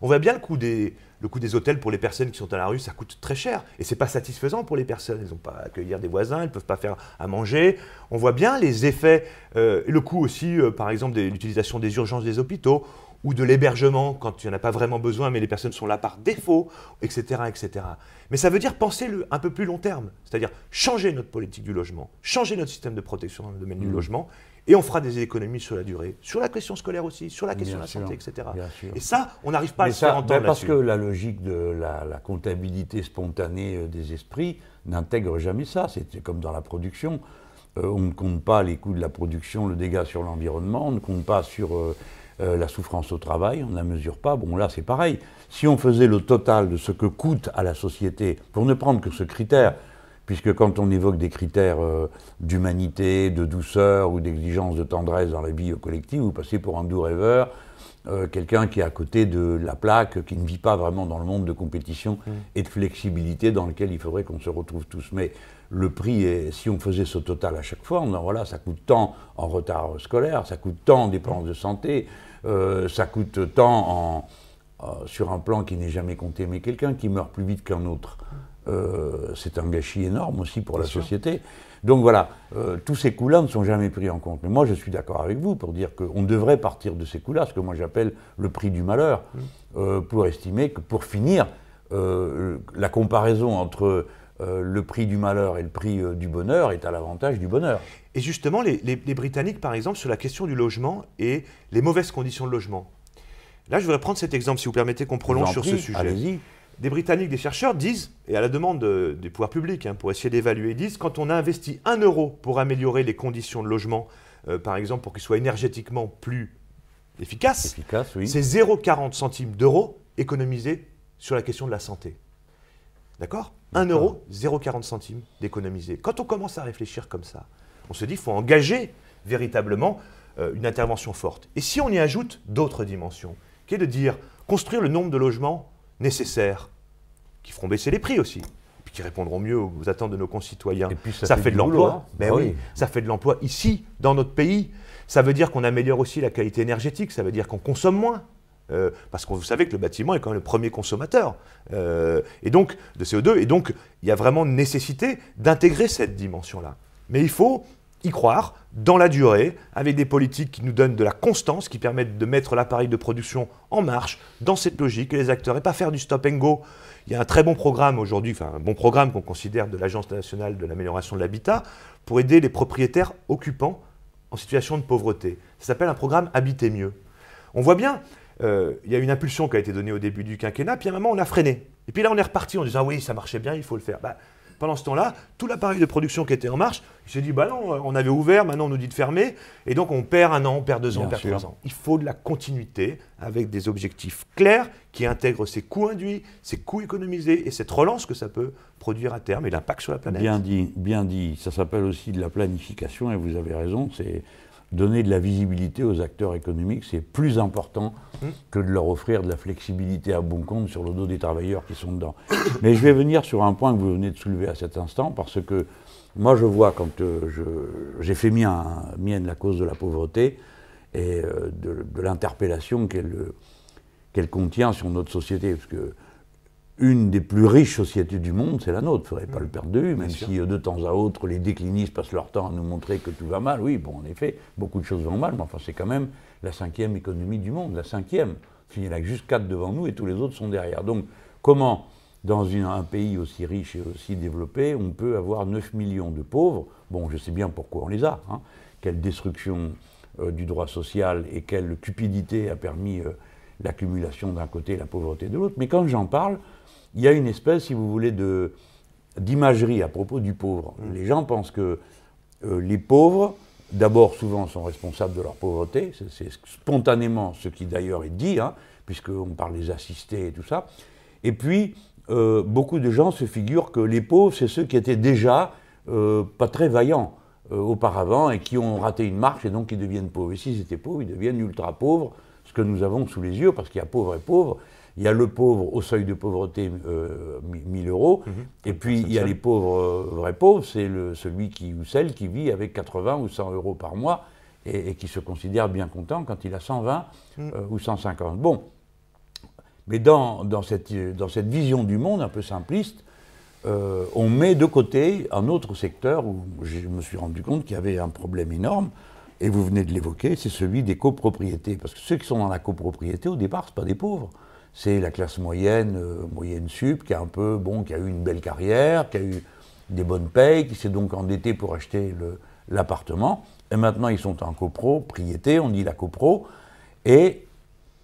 On voit bien le coût, des, le coût des hôtels pour les personnes qui sont à la rue, ça coûte très cher. Et ce n'est pas satisfaisant pour les personnes. Elles n'ont pas à accueillir des voisins, elles ne peuvent pas faire à manger. On voit bien les effets, euh, le coût aussi, euh, par exemple, de l'utilisation des urgences des hôpitaux ou de l'hébergement quand il n'y en a pas vraiment besoin, mais les personnes sont là par défaut, etc. etc. Mais ça veut dire penser le, un peu plus long terme, c'est-à-dire changer notre politique du logement, changer notre système de protection dans le domaine du mmh. logement, et on fera des économies sur la durée, sur la question scolaire aussi, sur la question de la santé, etc. Et ça, on n'arrive pas à se faire entendre ben Parce que la logique de la, comptabilité spontanée euh, des esprits n'intègre jamais ça. C'est comme dans la production. Euh, on ne compte pas les coûts de la production, le dégât sur l'environnement, on ne compte pas sur euh, la souffrance au travail, on ne la mesure pas. Bon, là, c'est pareil. Si on faisait le total de ce que coûte à la société, pour ne prendre que ce critère, puisque quand on évoque des critères euh, d'humanité, de douceur ou d'exigence de tendresse dans la vie collective, vous passez pour un doux rêveur, euh, quelqu'un qui est à côté de la plaque, qui ne vit pas vraiment dans le monde de compétition mm. et de flexibilité dans lequel il faudrait qu'on se retrouve tous. Mais le prix, est, si on faisait ce total à chaque fois, on, voilà, ça coûte tant en retard scolaire, ça coûte tant en dépenses de santé, euh, ça coûte tant en, sur un plan qui n'est jamais compté, mais quelqu'un qui meurt plus vite qu'un autre. Euh, c'est un gâchis énorme aussi pour la société. Donc voilà, euh, tous ces coûts-là ne sont jamais pris en compte. Mais moi, je suis d'accord avec vous pour dire qu'on devrait partir de ces coûts-là, ce que moi j'appelle le prix du malheur, mmh. euh, pour estimer que pour finir, la comparaison entre le prix du malheur et le prix du bonheur est à l'avantage du bonheur. Et justement, les, Britanniques, par exemple, sur la question du logement et les mauvaises conditions de logement. Là, je voudrais prendre cet exemple, si vous permettez qu'on prolonge sur ce sujet. Des Britanniques, des chercheurs disent, et à la demande des pouvoirs publics, hein, pour essayer d'évaluer, disent quand on a investi un euro pour améliorer les conditions de logement, euh, par exemple pour qu'ils soient énergétiquement plus efficaces, Efficace, oui. c'est 0,40 centimes d'euros économisés sur la question de la santé. D'accord? 1 euro, 0,40 centimes d'économiser. Quand on commence à réfléchir comme ça, on se dit qu'il faut engager véritablement euh, une intervention forte. Et si on y ajoute d'autres dimensions, qui est de dire construire le nombre de logements nécessaire qui feront baisser les prix aussi, puis qui répondront mieux aux attentes de nos concitoyens. Et puis ça ça, fait de l'emploi. hein. Ben Ah oui, oui. ça fait de l'emploi ici, dans notre pays. Ça veut dire qu'on améliore aussi la qualité énergétique, ça veut dire qu'on consomme moins. Euh, parce que vous savez que le bâtiment est quand même le premier consommateur euh, et donc de CO2 et donc il y a vraiment nécessité d'intégrer cette dimension-là. Mais il faut y croire dans la durée, avec des politiques qui nous donnent de la constance, qui permettent de mettre l'appareil de production en marche dans cette logique les acteurs et pas faire du stop and go. Il y a un très bon programme aujourd'hui, enfin un bon programme qu'on considère de l'Agence nationale de l'amélioration de l'habitat pour aider les propriétaires occupants en situation de pauvreté. Ça s'appelle un programme Habiter mieux. On voit bien, euh, il y a une impulsion qui a été donnée au début du quinquennat, puis à un moment on a freiné. Et puis là on est reparti en disant oui ça marchait bien, il faut le faire. Bah, pendant ce temps-là, tout l'appareil de production qui était en marche, il s'est dit bah non, on avait ouvert, maintenant on nous dit de fermer, et donc on perd un an, on perd deux ans, Bien on perd sûr. trois ans. Il faut de la continuité avec des objectifs clairs qui intègrent ces coûts induits, ces coûts économisés et cette relance que ça peut produire à terme et l'impact sur la planète. Bien dit, bien dit. Ça s'appelle aussi de la planification, et vous avez raison, c'est donner de la visibilité aux acteurs économiques, c'est plus important Hum. que de leur offrir de la flexibilité à bon compte sur le dos des travailleurs qui sont dedans. Mais je vais venir sur un point que vous venez de soulever à cet instant, parce que moi je vois quand euh, j'ai fait mien, mienne la cause de la pauvreté et euh, de, de l'interpellation qu'elle qu'elle contient sur notre société, parce que une des plus riches sociétés du monde, c'est la nôtre, il ne faudrait pas le perdre de vue, même si euh, de temps à autre les déclinistes passent leur temps à nous montrer que tout va mal. Oui, bon, en effet, beaucoup de choses vont mal, mais enfin c'est quand même la cinquième économie du monde, la cinquième. Il y en a que juste quatre devant nous et tous les autres sont derrière. Donc comment, dans une- un pays aussi riche et aussi développé, on peut avoir 9 millions de pauvres? Bon, je sais bien pourquoi on les a. hein. Quelle destruction euh, du droit social et quelle cupidité a permis euh, l'accumulation d'un côté et la pauvreté de l'autre. Mais quand j'en parle, il y a une espèce, si vous voulez, de, d'imagerie à propos du pauvre. Les gens pensent que euh, les pauvres, d'abord, souvent, sont responsables de leur pauvreté. C'est, spontanément ce qui d'ailleurs est dit, hein, puisqu'on parle des assistés et tout ça. Et puis, euh, beaucoup de gens se figurent que les pauvres, c'est ceux qui étaient déjà euh, pas très vaillants auparavant et qui ont raté une marche et donc qui deviennent pauvres. Et s'ils étaient pauvres, ils deviennent ultra pauvres, ce que nous avons sous les yeux, parce qu'il y a pauvre et pauvre. Il y a le pauvre au seuil de pauvreté, euh, 1000 euros, et puis il y a les pauvres, euh, vrais pauvres, c'est celui qui, ou celle qui vit avec 80 ou 100 euros par mois et, et qui se considère bien content quand il a 120 euh, ou 150. Bon, mais dans, dans cette, dans cette vision du monde un peu simpliste, euh, on met de côté un autre secteur où je me suis rendu compte qu'il y avait un problème énorme, et vous venez de l'évoquer, c'est celui des copropriétés. Parce que ceux qui sont dans la copropriété, au départ, ce pas des pauvres. C'est la classe moyenne, euh, moyenne sup, qui a un peu, bon, qui a eu une belle carrière, qui a eu des bonnes payes, qui s'est donc endetté pour acheter l'appartement. Et maintenant, ils sont en copropriété, on dit la copro, et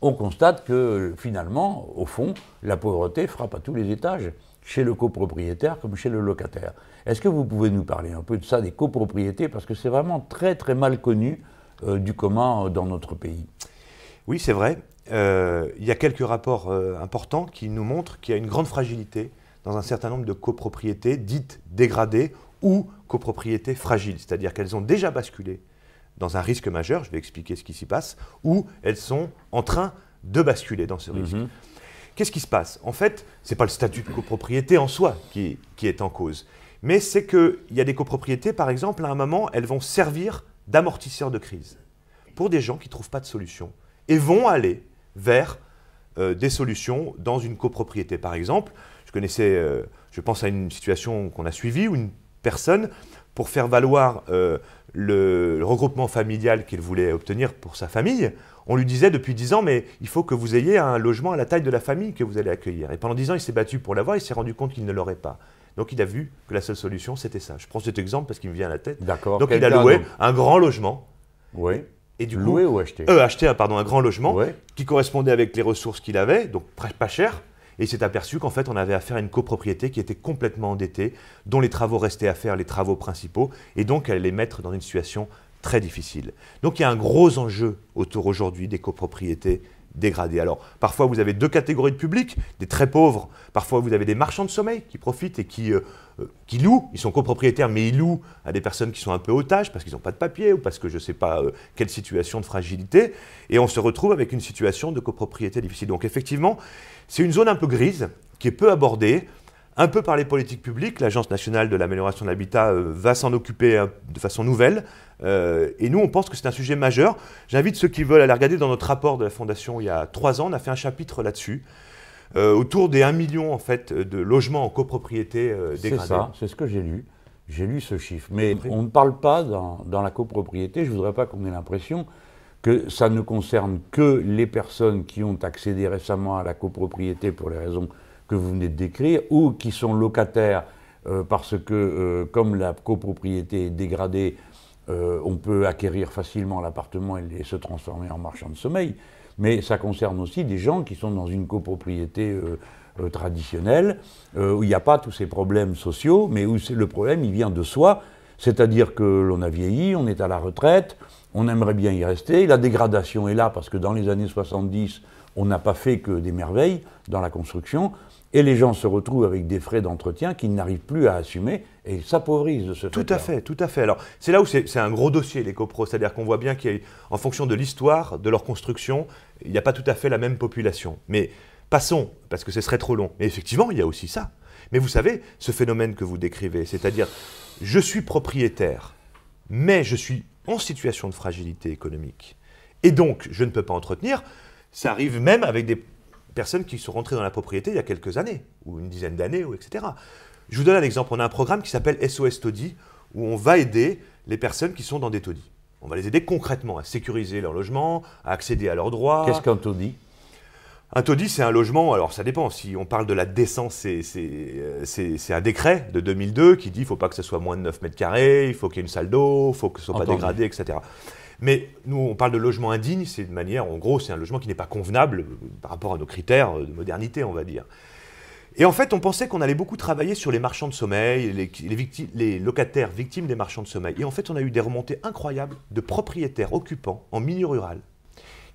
on constate que finalement, au fond, la pauvreté frappe à tous les étages, chez le copropriétaire comme chez le locataire. Est-ce que vous pouvez nous parler un peu de ça, des copropriétés, parce que c'est vraiment très très mal connu euh, du commun euh, dans notre pays? Oui, c'est vrai. Euh, il y a quelques rapports euh, importants qui nous montrent qu'il y a une grande fragilité dans un certain nombre de copropriétés dites dégradées ou copropriétés fragiles, c'est-à-dire qu'elles ont déjà basculé dans un risque majeur, je vais expliquer ce qui s'y passe, ou elles sont en train de basculer dans ce risque. Qu'est-ce qui se passe? En fait, ce n'est pas le statut de copropriété en soi qui, qui est en cause, mais c'est qu'il y a des copropriétés, par exemple, à un moment, elles vont servir d'amortisseur de crise pour des gens qui ne trouvent pas de solution et vont aller vers euh, des solutions dans une copropriété. Par exemple, je connaissais, euh, je pense à une situation qu'on a suivie où une personne, pour faire valoir euh, le, le regroupement familial qu'il voulait obtenir pour sa famille, on lui disait depuis 10 ans, mais il faut que vous ayez un logement à la taille de la famille que vous allez accueillir. Et pendant 10 ans, il s'est battu pour l'avoir, il s'est rendu compte qu'il ne l'aurait pas. Donc il a vu que la seule solution, c'était ça. Je prends cet exemple parce qu'il me vient à la tête. D'accord. Donc il a loué un grand logement. Oui. Et du coup, ou acheté euh, acheté, un- pardon, un grand logement qui correspondait avec les ressources qu'il avait, donc pas cher. Et il s'est aperçu qu'en fait, on avait affaire à une copropriété qui était complètement endettée, dont les travaux restaient à faire, les travaux principaux, et donc elle allait mettre dans une situation très difficile. Donc il y a un gros enjeu autour aujourd'hui des copropriétés dégradées. Alors parfois vous avez deux catégories de publics, des très pauvres, parfois vous avez des marchands de sommeil qui profitent et qui, euh, euh, qui louent, ils sont copropriétaires mais ils louent à des personnes qui sont un peu otages parce qu'ils n'ont pas de papier ou parce que je ne sais pas euh, quelle situation de fragilité, et on se retrouve avec une situation de copropriété difficile. Donc effectivement, c'est une zone un peu grise qui est peu abordé, un peu par les politiques publiques. L'Agence nationale de l'amélioration de l'habitat euh, va s'en occuper euh, de façon nouvelle. Et nous, on pense que c'est un sujet majeur. J'invite ceux qui veulent à aller regarder dans notre rapport de la Fondation il y a trois ans. On a fait un chapitre là-dessus. Autour des 1 million en fait, de logements en copropriété dégradés. C'est ça, c'est ce que j'ai lu. J'ai lu ce chiffre. Mais on ne parle pas dans, dans la copropriété. Je ne voudrais pas qu'on ait l'impression que ça ne concerne que les personnes qui ont accédé récemment à la copropriété pour les raisons que vous venez de décrire, ou qui sont locataires euh, parce que, euh, comme la copropriété est dégradée, euh, on peut acquérir facilement l'appartement et, se transformer en marchand de sommeil. Mais ça concerne aussi des gens qui sont dans une copropriété traditionnelle, où il n'y a pas tous ces problèmes sociaux, mais où le problème, il vient de soi. C'est-à-dire que l'on a vieilli, on est à la retraite, on aimerait bien y rester. La dégradation est là parce que dans les années 70, on n'a pas fait que des merveilles dans la construction. Et les gens se retrouvent avec des frais d'entretien qu'ils n'arrivent plus à assumer et ils s'appauvrissent de ce fait. Tout à fait, tout à fait. Alors, c'est là où c'est un gros dossier, les copros. C'est-à-dire qu'on voit bien qu'en fonction de l'histoire, de leur construction, il n'y a pas tout à fait la même population. Mais passons, parce que ce serait trop long. Mais effectivement, il y a aussi ça. Mais vous savez, ce phénomène que vous décrivez, c'est-à-dire, je suis propriétaire, mais je suis en situation de fragilité économique. Et donc, je ne peux pas entretenir. Ça arrive même avec des personnes qui sont rentrées dans la propriété il y a quelques années, ou une dizaine d'années, ou etc. Je vous donne un exemple. On a un programme qui s'appelle SOS Taudis, où on va aider les personnes qui sont dans des taudis. On va les aider concrètement à sécuriser leur logement, à accéder à leurs droits. Qu'est-ce qu'un taudis un taudis, c'est un logement, alors ça dépend, si on parle de la décence, c'est un décret de 2002 qui dit qu'il ne faut pas que ce soit moins de 9 mètres carrés, il faut qu'il y ait une salle d'eau, il faut que ce ne soit pas dégradé, etc. Mais nous, on parle de logement indigne, c'est de manière, en gros, c'est un logement qui n'est pas convenable euh, par rapport à nos critères de modernité, on va dire. Et en fait, on pensait qu'on allait beaucoup travailler sur les marchands de sommeil, les, les, locataires victimes des marchands de sommeil. Et en fait, on a eu des remontées incroyables de propriétaires occupants en milieu rural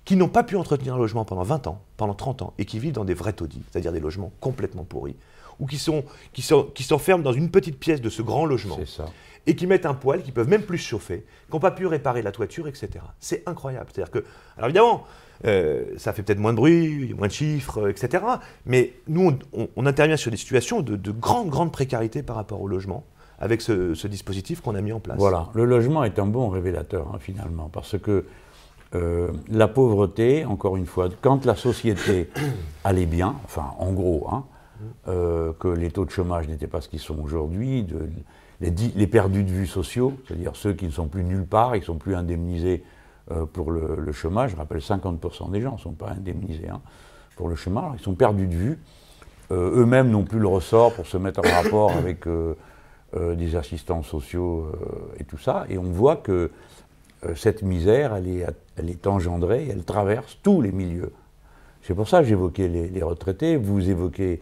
qui n'ont pas pu entretenir un logement pendant 20 ans, pendant 30 ans, et qui vivent dans des vrais taudis, c'est-à-dire des logements complètement pourris, ou qui s'enferment qui sont, qui dans une petite pièce de ce grand logement. Ça et qui mettent un poêle, qui peuvent même plus chauffer, qui n'ont pas pu réparer la toiture, etc. C'est incroyable. C'est-à-dire que, alors évidemment, euh, ça fait peut-être moins de bruit, moins de chiffres, etc. Mais nous, on, intervient sur des situations de, grande, grande précarité par rapport au logement avec ce, dispositif qu'on a mis en place. Voilà, le logement est un bon révélateur hein, finalement, parce que euh, la pauvreté, encore une fois, quand la société [COUGHS] allait bien, enfin en gros, hein, euh, que les taux de chômage n'étaient pas ce qu'ils sont aujourd'hui, les, perdus de vue sociaux, c'est-à-dire ceux qui ne sont plus nulle part, ils ne sont plus indemnisés euh, pour le, chômage. Je rappelle, 50% des gens ne sont pas indemnisés hein, pour le chômage, ils sont perdus de vue. Euh, eux-mêmes n'ont plus le ressort pour se mettre en rapport [COUGHS] avec euh, des assistants sociaux et tout ça. Et on voit que cette misère, elle est, elle est engendrée, elle traverse tous les milieux. C'est pour ça que j'évoquais les, les, retraités, vous évoquez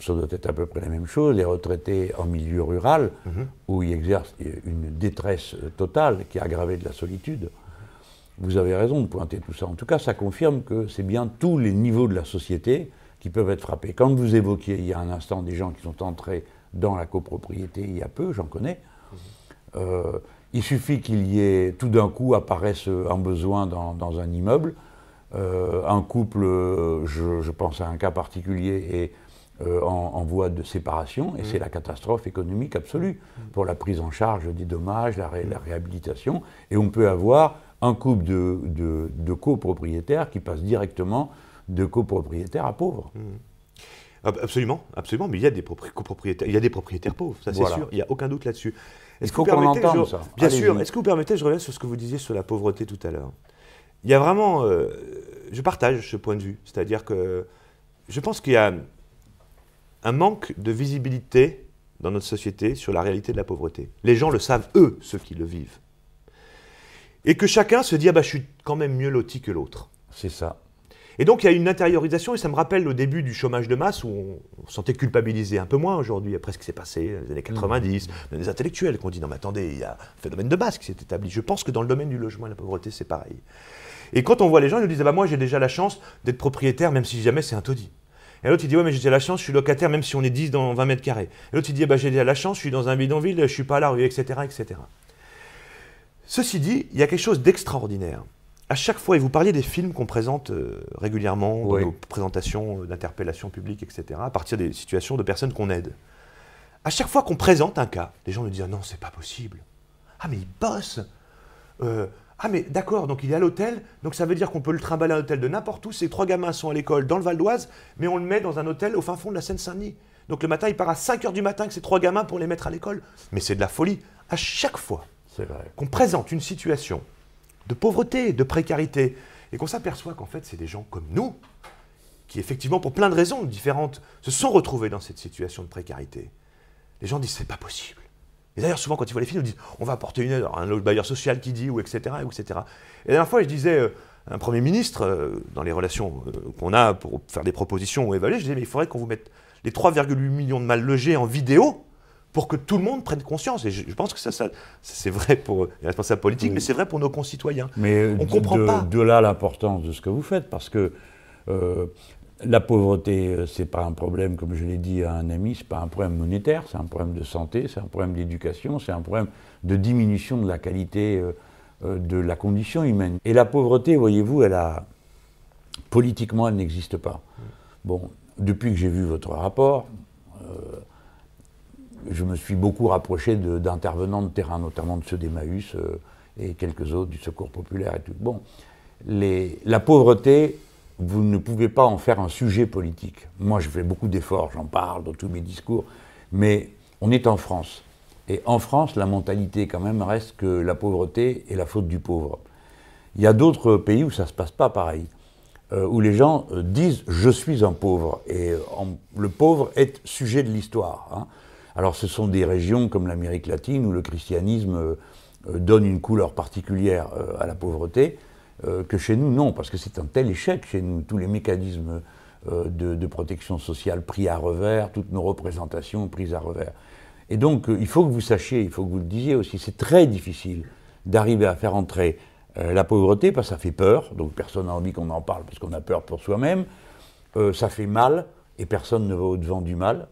ça doit être à peu près la même chose, les retraités en milieu rural, mhm. où ils exercent une détresse totale qui a aggravé de la solitude. Vous avez raison de pointer tout ça. En tout cas, ça confirme que c'est bien tous les niveaux de la société qui peuvent être frappés. Quand vous évoquiez il y a un instant des gens qui sont entrés dans la copropriété il y a peu, j'en connais, euh, il suffit qu'il y ait tout d'un coup apparaisse un besoin dans, un immeuble, euh, un couple, je, je, pense à un cas particulier, et euh, en, voie de séparation, et c'est mm. la catastrophe économique absolue pour la prise en charge des dommages, la, réhabilitation. Et on peut avoir un couple de, copropriétaires qui passe directement de copropriétaires à pauvres. Mm. Absolument, absolument, mais il y a des copropriétaires, il y a des propriétaires pauvres, ça c'est sûr, il n'y a aucun doute là-dessus. Est-ce qu'on entende ça Bien sûr, est-ce que vous permettez, je reviens sur ce que vous disiez sur la pauvreté tout à l'heure. Il y a vraiment, euh, je partage ce point de vue, c'est-à-dire que je pense qu'il y a un manque de visibilité dans notre société sur la réalité de la pauvreté. Les gens le savent, eux, ceux qui le vivent. Et que chacun se dit, ah bah, je suis quand même mieux loti que l'autre. C'est ça. Et donc il y a une intériorisation, et ça me rappelle le début du chômage de masse, où on, se sentait culpabilisé un peu moins aujourd'hui, après ce qui s'est passé dans les années 90, mmh. des intellectuels qui ont dit, non mais attendez, il y a un phénomène de masse qui s'est établi. Je pense que dans le domaine du logement et de la pauvreté, c'est pareil. Et quand on voit les gens, ils nous disent, ah bah, moi j'ai déjà la chance d'être propriétaire, même si jamais c'est un taudis. Et l'autre, il dit, ouais, mais j'ai la chance, je suis locataire, même si on est 10 dans 20 mètres carrés. Et l'autre, il dit, bah, j'ai la chance, je suis dans un bidonville, je suis pas à la rue, etc., etc. Ceci dit, il y a quelque chose d'extraordinaire. à chaque fois, et vous parliez des films qu'on présente euh, régulièrement dans Oui. nos présentations euh, d'interpellations publiques, etc., à partir des situations de personnes qu'on aide. À chaque fois qu'on présente un cas, les gens nous disent ah non, c'est pas possible. Ah mais il bosse. Euh, ah mais d'accord, donc il est à l'hôtel, donc ça veut dire qu'on peut le trimballer à l'hôtel de n'importe où. Ces trois gamins sont à l'école dans le Val d'Oise, mais on le met dans un hôtel au fin fond de la Seine-Saint-Denis. Donc le matin, il part à 5 h du matin avec ces trois gamins pour les mettre à l'école. Mais c'est de la folie. À chaque fois qu'on présente une situation de pauvreté, de précarité, et qu'on s'aperçoit qu'en fait, c'est des gens comme nous, qui effectivement, pour plein de raisons différentes, se sont retrouvés dans cette situation de précarité. Les gens disent, c'est pas possible. Et d'ailleurs, souvent, quand ils voient les films, ils disent, on va apporter une aide, un bailleur social qui dit, ou etc., etc. Et la dernière fois, je disais, euh, un Premier ministre, euh, dans les relations euh, qu'on a pour faire des propositions ou évaluer, je disais, mais il faudrait qu'on vous mette les 3,8 millions de mal logés en vidéo pour que tout le monde prenne conscience. Et je, je pense que ça, ça c'est vrai pour les responsables politiques, mais c'est vrai pour nos concitoyens. Mais on comprend de, pas. de là l'importance de ce que vous faites, parce que euh, la pauvreté, euh, c'est pas un problème, comme je l'ai dit à un ami, c'est pas un problème monétaire, c'est un problème de santé, c'est un problème d'éducation, c'est un problème de diminution de la qualité euh, euh, de la condition humaine. Et la pauvreté, voyez-vous, elle a politiquement, elle n'existe pas. Bon, depuis que j'ai vu votre rapport, euh, je me suis beaucoup rapproché d'intervenants de, terrain, notamment de ceux d'Emmaüs euh, et quelques autres du Secours populaire. Bon, la pauvreté, vous ne pouvez pas en faire un sujet politique. Moi, je fais beaucoup d'efforts, j'en parle dans tous mes discours, mais on est en France. Et en France, la mentalité, quand même, reste que la pauvreté est la faute du pauvre. Il y a d'autres pays où ça ne se passe pas pareil, euh, où les gens euh, disent je suis un pauvre, et le pauvre est sujet de l'histoire. hein. Alors ce sont des régions comme l'Amérique latine où le christianisme euh, euh, donne une couleur particulière euh, à la pauvreté, que chez nous non, parce que c'est un tel échec chez nous, tous les mécanismes de, protection sociale pris à revers, toutes nos représentations prises à revers. Et donc, il faut que vous sachiez, il faut que vous le disiez aussi, c'est très difficile d'arriver à faire entrer la pauvreté, parce que ça fait peur, donc personne n'a envie qu'on en parle parce qu'on a peur pour soi-même, ça fait mal, et personne ne va au-devant du mal.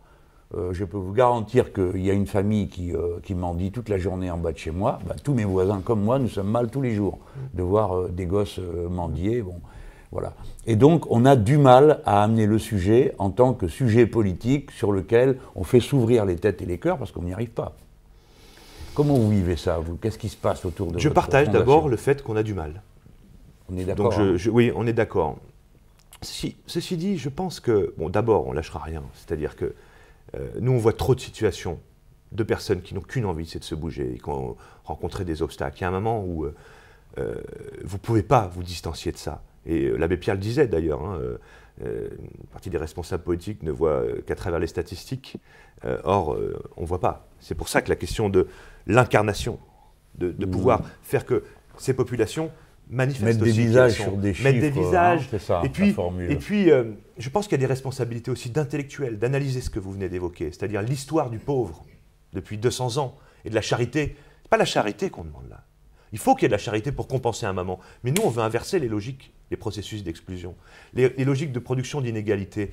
Euh, je peux vous garantir qu'il y a une famille qui, euh, qui mendie toute la journée en bas de chez moi. Bah, tous mes voisins comme moi, nous sommes mal tous les jours de voir euh, des gosses mendier. Bon, voilà. Et donc, on a du mal à amener le sujet en tant que sujet politique sur lequel on fait s'ouvrir les têtes et les cœurs parce qu'on n'y arrive pas. Comment vous vivez ça, vous? Qu'est-ce qui se passe autour de Je votre partage d'abord le fait qu'on a du mal. On est d'accord. hein? oui, on est d'accord. Ceci, ceci dit, je pense que, bon, d'abord, on lâchera rien. C'est-à-dire que euh, nous, on voit trop de situations de personnes qui n'ont qu'une envie, c'est de se bouger, et qui ont rencontré des obstacles. Il y a un moment où euh, euh, vous ne pouvez pas vous distancier de ça. Et l'abbé Pierre le disait d'ailleurs, hein, euh, une partie des responsables politiques ne voit qu'à travers les statistiques. Euh, or, euh, on ne voit pas. C'est pour ça que la question de l'incarnation, de, de Mmh. pouvoir faire que ces populations manifestent Mettre des aussi visages sont- sur des mettre des chiffres, visages. hein, ça, et puis, formule. et puis euh, je pense qu'il y a des responsabilités aussi d'intellectuels, d'analyser ce que vous venez d'évoquer, c'est-à-dire l'histoire du pauvre depuis 200 ans et de la charité. C'est pas la charité qu'on demande là. Il faut qu'il y ait de la charité pour compenser un moment. Mais nous, on veut inverser les logiques, les processus d'exclusion, les, les logiques de production d'inégalité.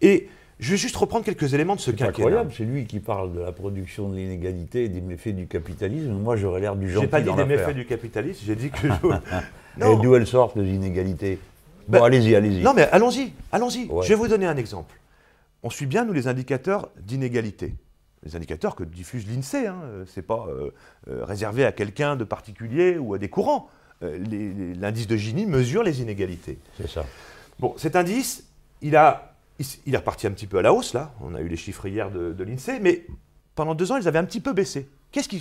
Et je vais juste reprendre quelques éléments de ce C'est quinquennat. incroyable, c'est lui qui parle de la production de l'inégalité et des méfaits du capitalisme. Moi, j'aurais l'air du gentil J'ai pas dit des méfaits du capitalisme, j'ai dit que je... [LAUGHS] Et d'où elles sortent, les inégalités Bon, Ben, allez-y, allez-y. Non, mais allons-y, allons-y. Ouais. Je vais vous donner un exemple. On suit bien, nous, les indicateurs d'inégalité. Les indicateurs que diffuse l'INSEE, hein, euh, c'est pas euh, euh, réservé à quelqu'un de particulier ou à des courants. Euh, L'indice de Gini mesure les inégalités. C'est ça. Bon, cet indice, il, a, il, est reparti un petit peu à la hausse, là. On a eu les chiffres hier de, l'INSEE, mais pendant deux ans, ils avaient un petit peu baissé.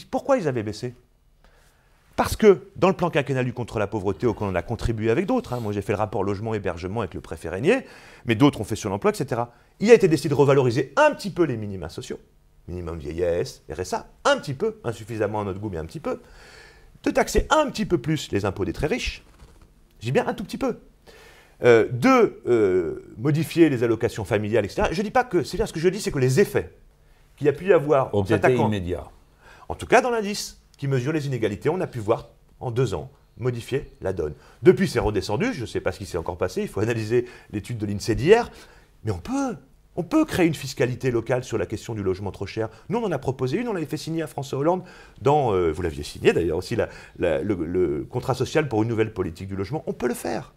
Pourquoi ils avaient baissé? Parce que dans le plan quinquennal contre la pauvreté, auquel on a contribué avec d'autres, hein, moi j'ai fait le rapport logement-hébergement avec le préfet Régnier, mais d'autres ont fait sur l'emploi, etc. Il a été décidé de revaloriser un petit peu les minima sociaux, minimum vieillesse, RSA, un petit peu, insuffisamment à notre goût, mais un petit peu, de taxer un petit peu plus les impôts des très riches, j'ai bien un tout petit peu, euh, de euh, modifier les allocations familiales, etc. Je ne dis pas que, c'est bien ce que je dis, c'est que les effets qu'il y a pu y avoir en s'attaquant- immédiats. en tout cas, dans l'indice qui mesure les inégalités, on a pu voir en deux ans modifier la donne. Depuis, c'est redescendu. Je ne sais pas ce qui s'est encore passé. Il faut analyser l'étude de l'INSEE d'hier. Mais on peut. On peut créer une fiscalité locale sur la question du logement trop cher. Nous, on en a proposé une, on l'avait fait signer à François Hollande dans, euh, vous l'aviez signé d'ailleurs aussi, le, contrat social pour une nouvelle politique du logement. On peut le faire.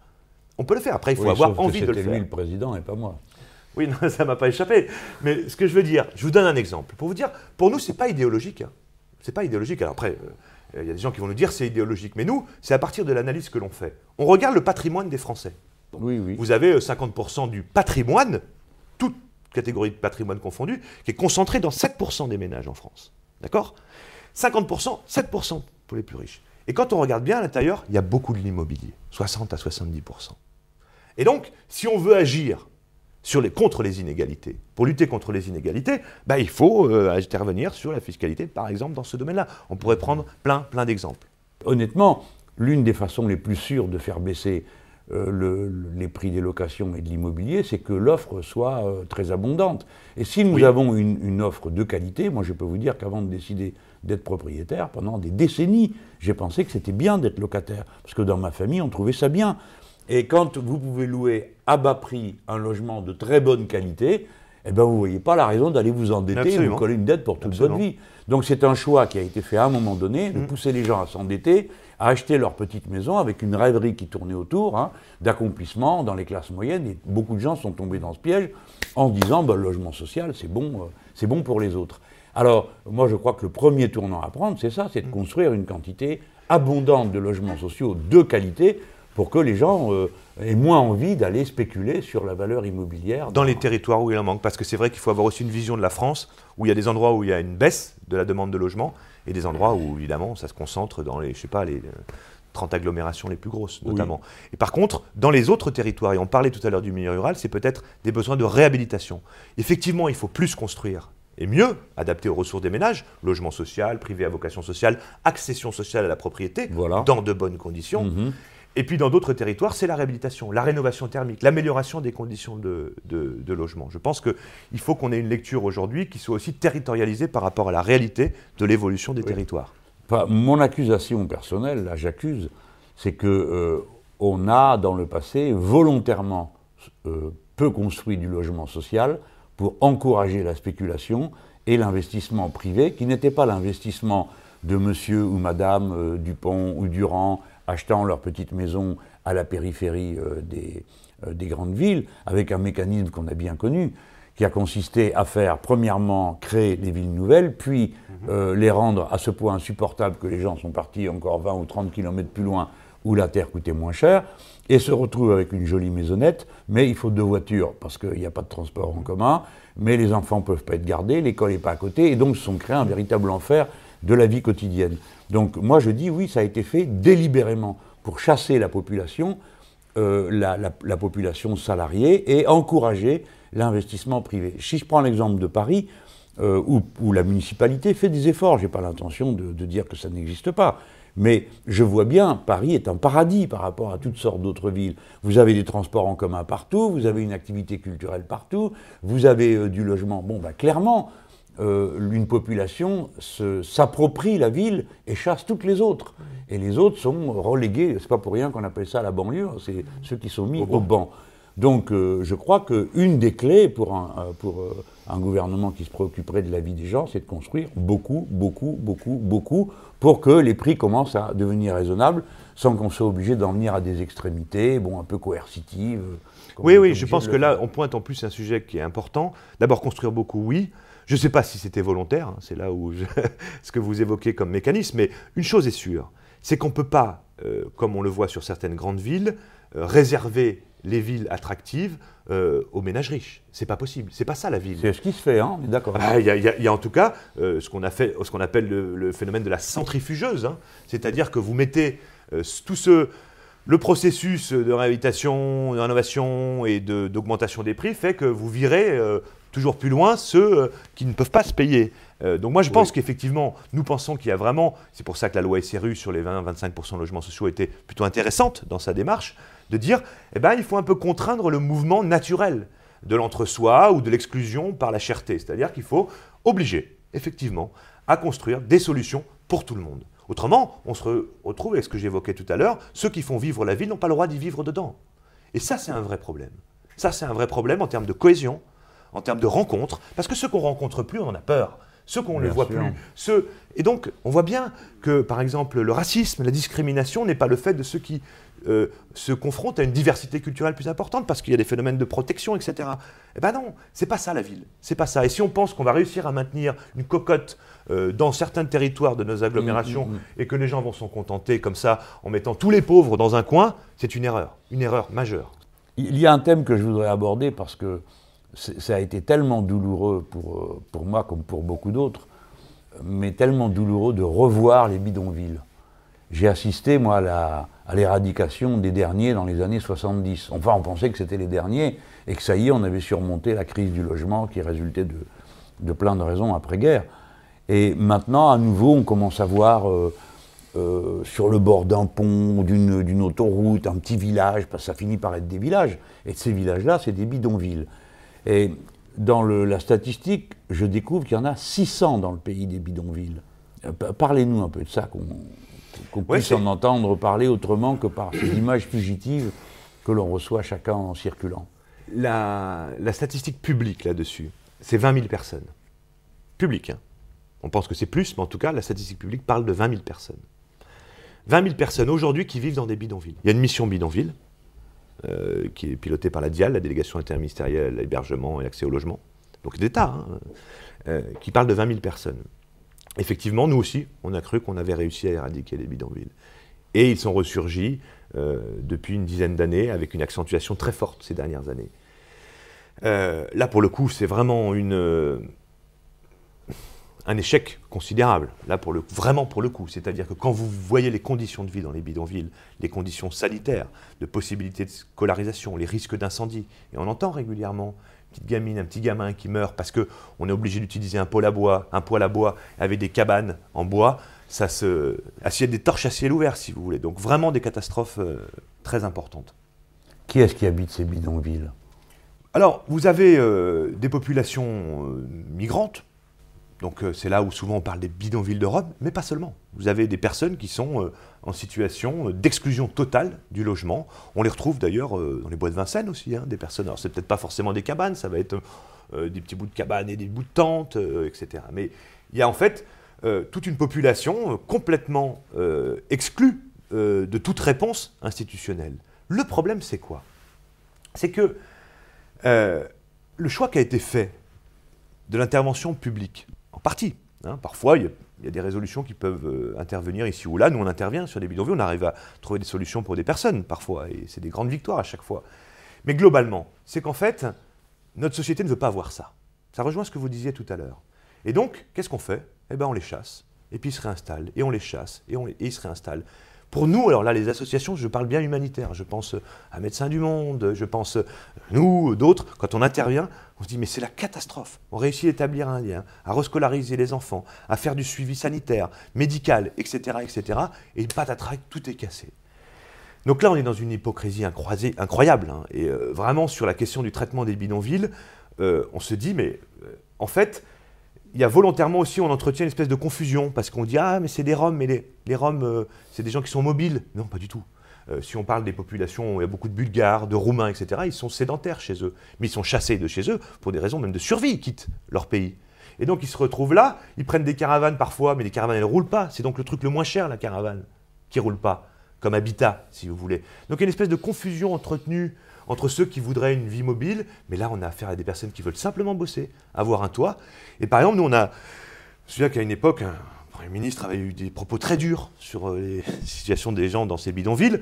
On peut le faire. Après, il faut avoir envie de le faire. C'était lui le président et pas moi. Oui, non, [LAUGHS] ça m'a pas échappé. Mais ce que je veux dire, je vous donne un exemple. Pour vous dire, pour nous, c'est pas idéologique. Hein. C'est pas idéologique. Alors après, euh, il y a des gens qui vont nous dire c'est idéologique. Mais nous, c'est à partir de l'analyse que l'on fait. On regarde le patrimoine des Français. Oui, oui. Vous avez 50% euh, du patrimoine, toute catégorie de patrimoine confondue, qui est concentré dans 7% des ménages en France. D'accord? 50%, 7% pour les plus riches. Et quand on regarde bien à l'intérieur, il y a beaucoup de l'immobilier, 60 à 70%. Et donc, si on veut agir sur les, contre les inégalités, pour lutter contre les inégalités, bah, il faut euh, intervenir sur la fiscalité, par exemple, dans ce domaine-là. On pourrait prendre plein, plein d'exemples. Honnêtement, l'une des façons les plus sûres de faire baisser euh, les prix des locations et de l'immobilier, c'est que l'offre soit euh, très abondante. Et si nous avons une, une, offre de qualité, moi je peux vous dire qu'avant de décider d'être propriétaire, pendant des décennies, j'ai pensé que c'était bien d'être locataire. Parce que dans ma famille, on trouvait ça bien. Et quand vous pouvez louer à bas prix un logement de très bonne qualité, eh ben vous ne voyez pas la raison d'aller vous endetter et vous coller une dette pour toute votre vie. Donc c'est un choix qui a été fait à un moment donné, de mm. pousser les gens à s'endetter, à acheter leur petite maison avec une rêverie qui tournait autour, hein, d'accomplissement dans les classes moyennes. Et beaucoup de gens sont tombés dans ce piège en disant ben, le logement social, c'est bon, euh, c'est bon pour les autres. Alors, moi, je crois que le premier tournant à prendre, c'est ça, c'est de mm. construire une quantité abondante de logements sociaux de qualité pour que les gens euh, aient moins envie d'aller spéculer sur la valeur immobilière. Dans les territoires où il en manque, parce que c'est vrai qu'il faut avoir aussi une vision de la France, où il y a des endroits où il y a une baisse de la demande de logement, et des endroits où, évidemment, ça se concentre dans les, je sais pas, les 30 euh, agglomérations les plus grosses, notamment. Et par contre, dans les autres territoires, et on parlait tout à l'heure du milieu rural, c'est peut-être des besoins de réhabilitation. Effectivement, il faut plus construire et mieux, adapté aux ressources des ménages, logement social, privé à vocation sociale, accession sociale à la propriété, dans de bonnes conditions. Mhm. Et puis dans d'autres territoires, c'est la réhabilitation, la rénovation thermique, l'amélioration des conditions de, logement. Je pense qu'il faut qu'on ait une lecture aujourd'hui qui soit aussi territorialisée par rapport à la réalité de l'évolution des territoires. mon accusation personnelle, là j'accuse, c'est que euh, on a dans le passé volontairement euh, peu construit du logement social pour encourager la spéculation et l'investissement privé, qui n'était pas l'investissement de monsieur ou madame euh, Dupont ou Durand achetant leur petite maison à la périphérie euh, des, euh, des, grandes villes, avec un mécanisme qu'on a bien connu, qui a consisté à faire, premièrement, créer des villes nouvelles, puis mhm. euh, les rendre à ce point insupportables que les gens sont partis encore 20 ou 30 km plus loin, où la terre coûtait moins cher, et se retrouvent avec une jolie maisonnette, mais il faut deux voitures, parce qu'il n'y a pas de transport en commun, mais les enfants ne peuvent pas être gardés, l'école n'est pas à côté, et donc se sont créés un véritable enfer de la vie quotidienne. Donc moi je dis oui, ça a été fait délibérément pour chasser la population, euh, la, population salariée et encourager l'investissement privé. Si je prends l'exemple de Paris, euh, où, la municipalité fait des efforts, je n'ai pas l'intention de, dire que ça n'existe pas, mais je vois bien, Paris est un paradis par rapport à toutes sortes d'autres villes. Vous avez des transports en commun partout, vous avez une activité culturelle partout, vous avez euh, du logement. Bon, bah, clairement, euh, une population s'approprie la ville et chasse toutes les autres. Et les autres sont relégués, c'est pas pour rien qu'on appelle ça la banlieue, c'est ceux qui sont mis au, banc. Donc euh, je crois qu'une des clés pour, un, euh, pour un gouvernement qui se préoccuperait de la vie des gens, c'est de construire beaucoup, beaucoup, beaucoup, beaucoup, pour que les prix commencent à devenir raisonnables, sans qu'on soit obligé d'en venir à des extrémités, bon, un peu coercitives. Oui, oui, je pense que là, on pointe en plus un sujet qui est important. D'abord, construire beaucoup, oui. Je ne sais pas si c'était volontaire, hein, c'est là où [LAUGHS] ce que vous évoquez comme mécanisme, mais une chose est sûre, c'est qu'on ne peut pas, euh, comme on le voit sur certaines grandes villes, euh, réserver les villes attractives euh, aux ménages riches. C'est pas possible. C'est pas ça la ville. C'est ce qui se fait, hein d'accord. Ah, il y, a en tout cas ce qu'on appelle le, phénomène de la centrifugeuse, hein. c'est-à-dire que vous mettez tout ce le processus de réhabilitation, de rénovation et d'augmentation des prix fait que vous virez toujours plus loin ceux euh, qui ne peuvent pas se payer. Euh, donc moi je pense qu'effectivement, nous pensons qu'il y a vraiment, c'est pour ça que la loi SRU sur les 20-25% de logements sociaux était plutôt intéressante dans sa démarche, de dire, eh ben, il faut un peu contraindre le mouvement naturel de l'entre-soi ou de l'exclusion par la cherté. C'est-à-dire qu'il faut obliger, effectivement, à construire des solutions pour tout le monde. Autrement, on se retrouve avec ce que j'évoquais tout à l'heure, ceux qui font vivre la ville n'ont pas le droit d'y vivre dedans. Et ça, c'est un vrai problème. Ça, c'est un vrai problème en termes de cohésion, en termes de rencontres, parce que ceux qu'on rencontre plus, on en a peur. Ceux qu'on ne voit sûr. plus. Ceux... Et donc, on voit bien que, par exemple, le racisme, la discrimination n'est pas le fait de ceux qui euh, se confrontent à une diversité culturelle plus importante, parce qu'il y a des phénomènes de protection, etc. Eh ben non, c'est pas ça la ville. C'est pas ça. Et si on pense qu'on va réussir à maintenir une cocotte euh, dans certains territoires de nos agglomérations Mm, mm, mm. et que les gens vont s'en contenter comme ça en mettant tous les pauvres dans un coin, c'est une erreur. Une erreur majeure. Il y a un thème que je voudrais aborder parce que ça a été tellement douloureux pour, euh, pour moi comme pour beaucoup d'autres, mais tellement douloureux de revoir les bidonvilles. J'ai assisté, moi, à l'éradication des derniers dans les années 70. Enfin, on pensait que c'était les derniers et que ça y est, on avait surmonté la crise du logement qui résultait de, de plein de raisons après-guerre. Et maintenant, à nouveau, on commence à voir euh, euh, sur le bord d'un pont, d'une d'une autoroute, un petit village, parce que ça finit par être des villages. Et ces villages-là, c'est des bidonvilles. Et dans le- la statistique, je découvre qu'il y en a 600 dans le pays des bidonvilles. Euh, pa- Parlez-nous un peu de ça, qu'on puisse en entendre parler autrement que par ces images fugitives que l'on reçoit chacun en circulant. La, la statistique publique là-dessus, c'est 20 000 personnes. Publique, hein. On pense que c'est plus, mais en tout cas, la statistique publique parle de 20 000 personnes. 20 000 personnes aujourd'hui qui vivent dans des bidonvilles. Il y a une mission bidonville euh, qui est pilotée par la DIAL, la délégation interministérielle à l'hébergement et l'accès au logement, donc d'État, hein, euh, qui parle de 20 000 personnes. Effectivement, nous aussi, on a cru qu'on avait réussi à éradiquer les bidonvilles. Et ils sont ressurgis euh, depuis une dizaine d'années avec une accentuation très forte ces dernières années. Là, pour le coup, c'est vraiment une, un échec considérable. Là, pour le, vraiment pour le coup. C'est-à-dire que quand vous voyez les conditions de vie dans les bidonvilles, les conditions sanitaires, de possibilité de scolarisation, les risques d'incendie, et on entend régulièrement une petite gamine, un petit gamin qui meurt parce qu'on est obligé d'utiliser un poêle à bois, un poêle à bois avec des cabanes en bois, ça se assiette des torches à ciel ouvert, si vous voulez. Donc vraiment des catastrophes euh, très importantes. Qui est-ce qui habite ces bidonvilles? Alors, vous avez euh, des populations euh, migrantes, donc euh, c'est là où souvent on parle des bidonvilles de Rome, mais pas seulement. Vous avez des personnes qui sont euh, en situation euh, d'exclusion totale du logement. On les retrouve d'ailleurs dans les bois de Vincennes aussi, hein, des personnes. Alors c'est peut-être pas forcément des cabanes, ça va être des petits bouts de cabanes et des bouts de tentes, etc. Mais il y a en fait toute une population complètement exclue de toute réponse institutionnelle. Le problème, c'est quoi? C'est que le choix qui a été fait de l'intervention publique, en partie, hein, parfois il y, a, des résolutions qui peuvent euh, intervenir ici ou là, nous on intervient sur des bidonvilles, on arrive à trouver des solutions pour des personnes parfois, et c'est des grandes victoires à chaque fois. Mais globalement, c'est qu'en fait, notre société ne veut pas voir ça. Ça rejoint ce que vous disiez tout à l'heure. Et donc, qu'est-ce qu'on fait? Eh bien, on les chasse, et puis ils se réinstallent, et on les chasse, et, on et ils se réinstallent. Pour nous, alors là, les associations, je parle bien humanitaire. Je pense à Médecins du Monde, je pense, euh, nous, d'autres, quand on intervient, on se dit, mais c'est la catastrophe. On réussit à établir un lien, à rescolariser les enfants, à faire du suivi sanitaire, médical, etc., etc. Et patatras, tout est cassé. Donc là, on est dans une hypocrisie incroyable. hein. et euh, vraiment, sur la question du traitement des bidonvilles, euh, on se dit, mais euh, en fait, il y a volontairement aussi, on entretient une espèce de confusion, parce qu'on dit, ah, mais c'est des Roms, mais les, Roms, euh, c'est des gens qui sont mobiles. Non, pas du tout. Euh, si on parle des populations, il y a beaucoup de Bulgares, de Roumains, etc., ils sont sédentaires chez eux. Mais ils sont chassés de chez eux pour des raisons même de survie, ils quittent leur pays. Et donc ils se retrouvent là, ils prennent des caravanes parfois, mais les caravanes, elles ne roulent pas. C'est donc le truc le moins cher, la caravane, qui ne roule pas, comme habitat, si vous voulez. Donc il y a une espèce de confusion entretenue entre ceux qui voudraient une vie mobile, mais là on a affaire à des personnes qui veulent simplement bosser, avoir un toit. Et par exemple, nous on a, je me souviens qu'à une époque, un Premier ministre avait eu des propos très durs sur euh, les [LAUGHS] situations des gens dans ces bidonvilles,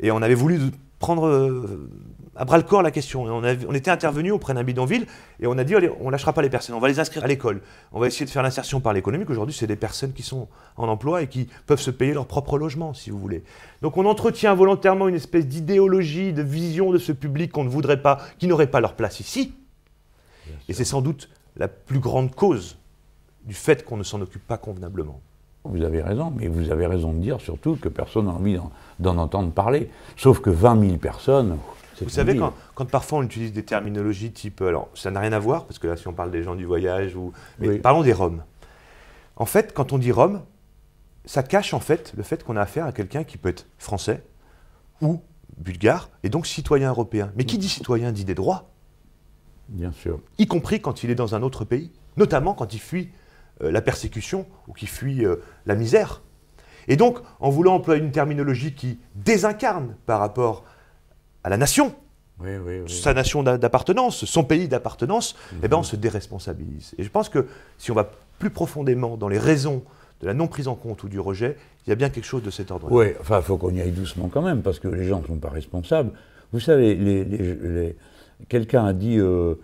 et on avait voulu prendre euh, à bras le corps la question. Et on, était intervenu auprès d'un bidonville, et on a dit, allez, on lâchera pas les personnes, on va les inscrire à l'école, on va essayer de faire l'insertion par l'économie, qu'aujourd'hui c'est des personnes qui sont en emploi et qui peuvent se payer leur propre logement, si vous voulez. Donc on entretient volontairement une espèce d'idéologie, de vision de ce public qu'on ne voudrait pas, qui n'aurait pas leur place ici. Et c'est sans doute la plus grande cause du fait qu'on ne s'en occupe pas convenablement. Vous avez raison, mais vous avez raison de dire surtout que personne n'a envie d'en- d'en entendre parler. Sauf que 20 000 personnes. Vous savez, quand, quand parfois on utilise des terminologies type. Alors, ça n'a rien à voir, parce que là, si on parle des gens du voyage, ou. Mais Oui. parlons des Roms. En fait, quand on dit Rome, ça cache en fait le fait qu'on a affaire à quelqu'un qui peut être français ou bulgare, et donc citoyen européen. Mais qui dit citoyen dit des droits. Bien sûr. Y compris quand il est dans un autre pays, notamment quand il fuit euh, la persécution ou qu'il fuit euh, la misère. Et donc, en voulant employer une terminologie qui désincarne par rapport à la nation, sa nation d'appartenance, son pays d'appartenance, eh ben on se déresponsabilise. Et je pense que si on va plus profondément dans les raisons de la non prise en compte ou du rejet, il y a bien quelque chose de cet ordre-là. Oui, enfin, il faut qu'on y aille doucement quand même, parce que les gens ne sont pas responsables. Vous savez, les, quelqu'un a dit euh,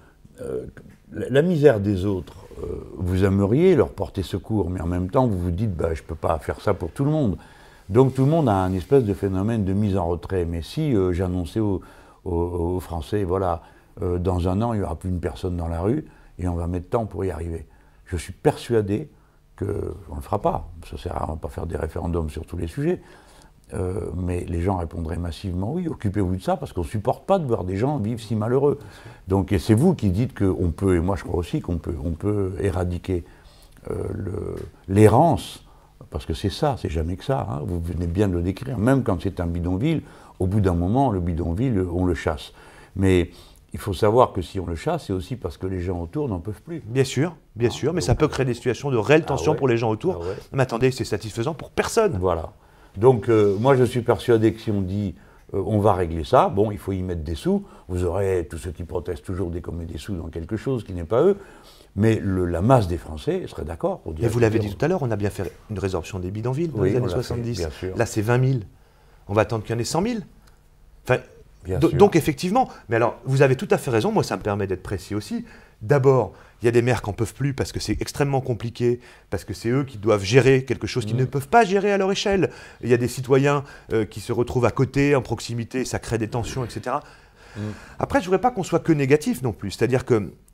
euh, la misère des autres, euh, vous aimeriez leur porter secours, mais en même temps, vous vous dites, bah, je ne peux pas faire ça pour tout le monde. Donc tout le monde a un espèce de phénomène de mise en retrait. Mais si j'annonçais aux, Français, voilà, dans un an, il n'y aura plus une personne dans la rue, et on va mettre temps pour y arriver. Je suis persuadé qu'on ne le fera pas. Ça sert à pas faire des référendums sur tous les sujets. Euh, mais les gens répondraient massivement oui, occupez-vous de ça, parce qu'on ne supporte pas de voir des gens vivre si malheureux. Donc, c'est vous qui dites qu'on peut, et moi je crois aussi qu'on peut, on peut éradiquer euh, l'errance, parce que c'est ça, c'est jamais que ça, hein. vous venez bien de le décrire, même quand c'est un bidonville, au bout d'un moment, le bidonville, on le chasse. Mais il faut savoir que si on le chasse, c'est aussi parce que les gens autour n'en peuvent plus. Bien sûr, bien ah, sûr, mais ça peut créer des situations de réelle tension ah pour les gens autour. Ah mais attendez, c'est satisfaisant pour personne. Voilà. Donc euh, moi je suis persuadé que si on dit euh, on va régler ça, bon, il faut y mettre des sous, vous aurez tous ceux qui protestent toujours dès qu'on met des sous dans quelque chose qui n'est pas eux, mais la masse des Français serait d'accord pour dire... Et vous l'avez dit tout à l'heure, on a bien fait une résorption des bidonvilles dans les années 70. Là c'est 20 000. On va attendre qu'il y en ait 100 000. Enfin, donc effectivement, mais alors vous avez tout à fait raison, moi ça me permet d'être précis aussi. D'abord, il y a des maires qui n'en peuvent plus parce que c'est extrêmement compliqué, parce que c'est eux qui doivent gérer quelque chose qu'ils mm. ne peuvent pas gérer à leur échelle. Il y a des citoyens euh, qui se retrouvent à côté, en proximité, ça crée des tensions, etc. Mm. Après, je ne voudrais pas qu'on soit que négatif non plus. C'est-à-dire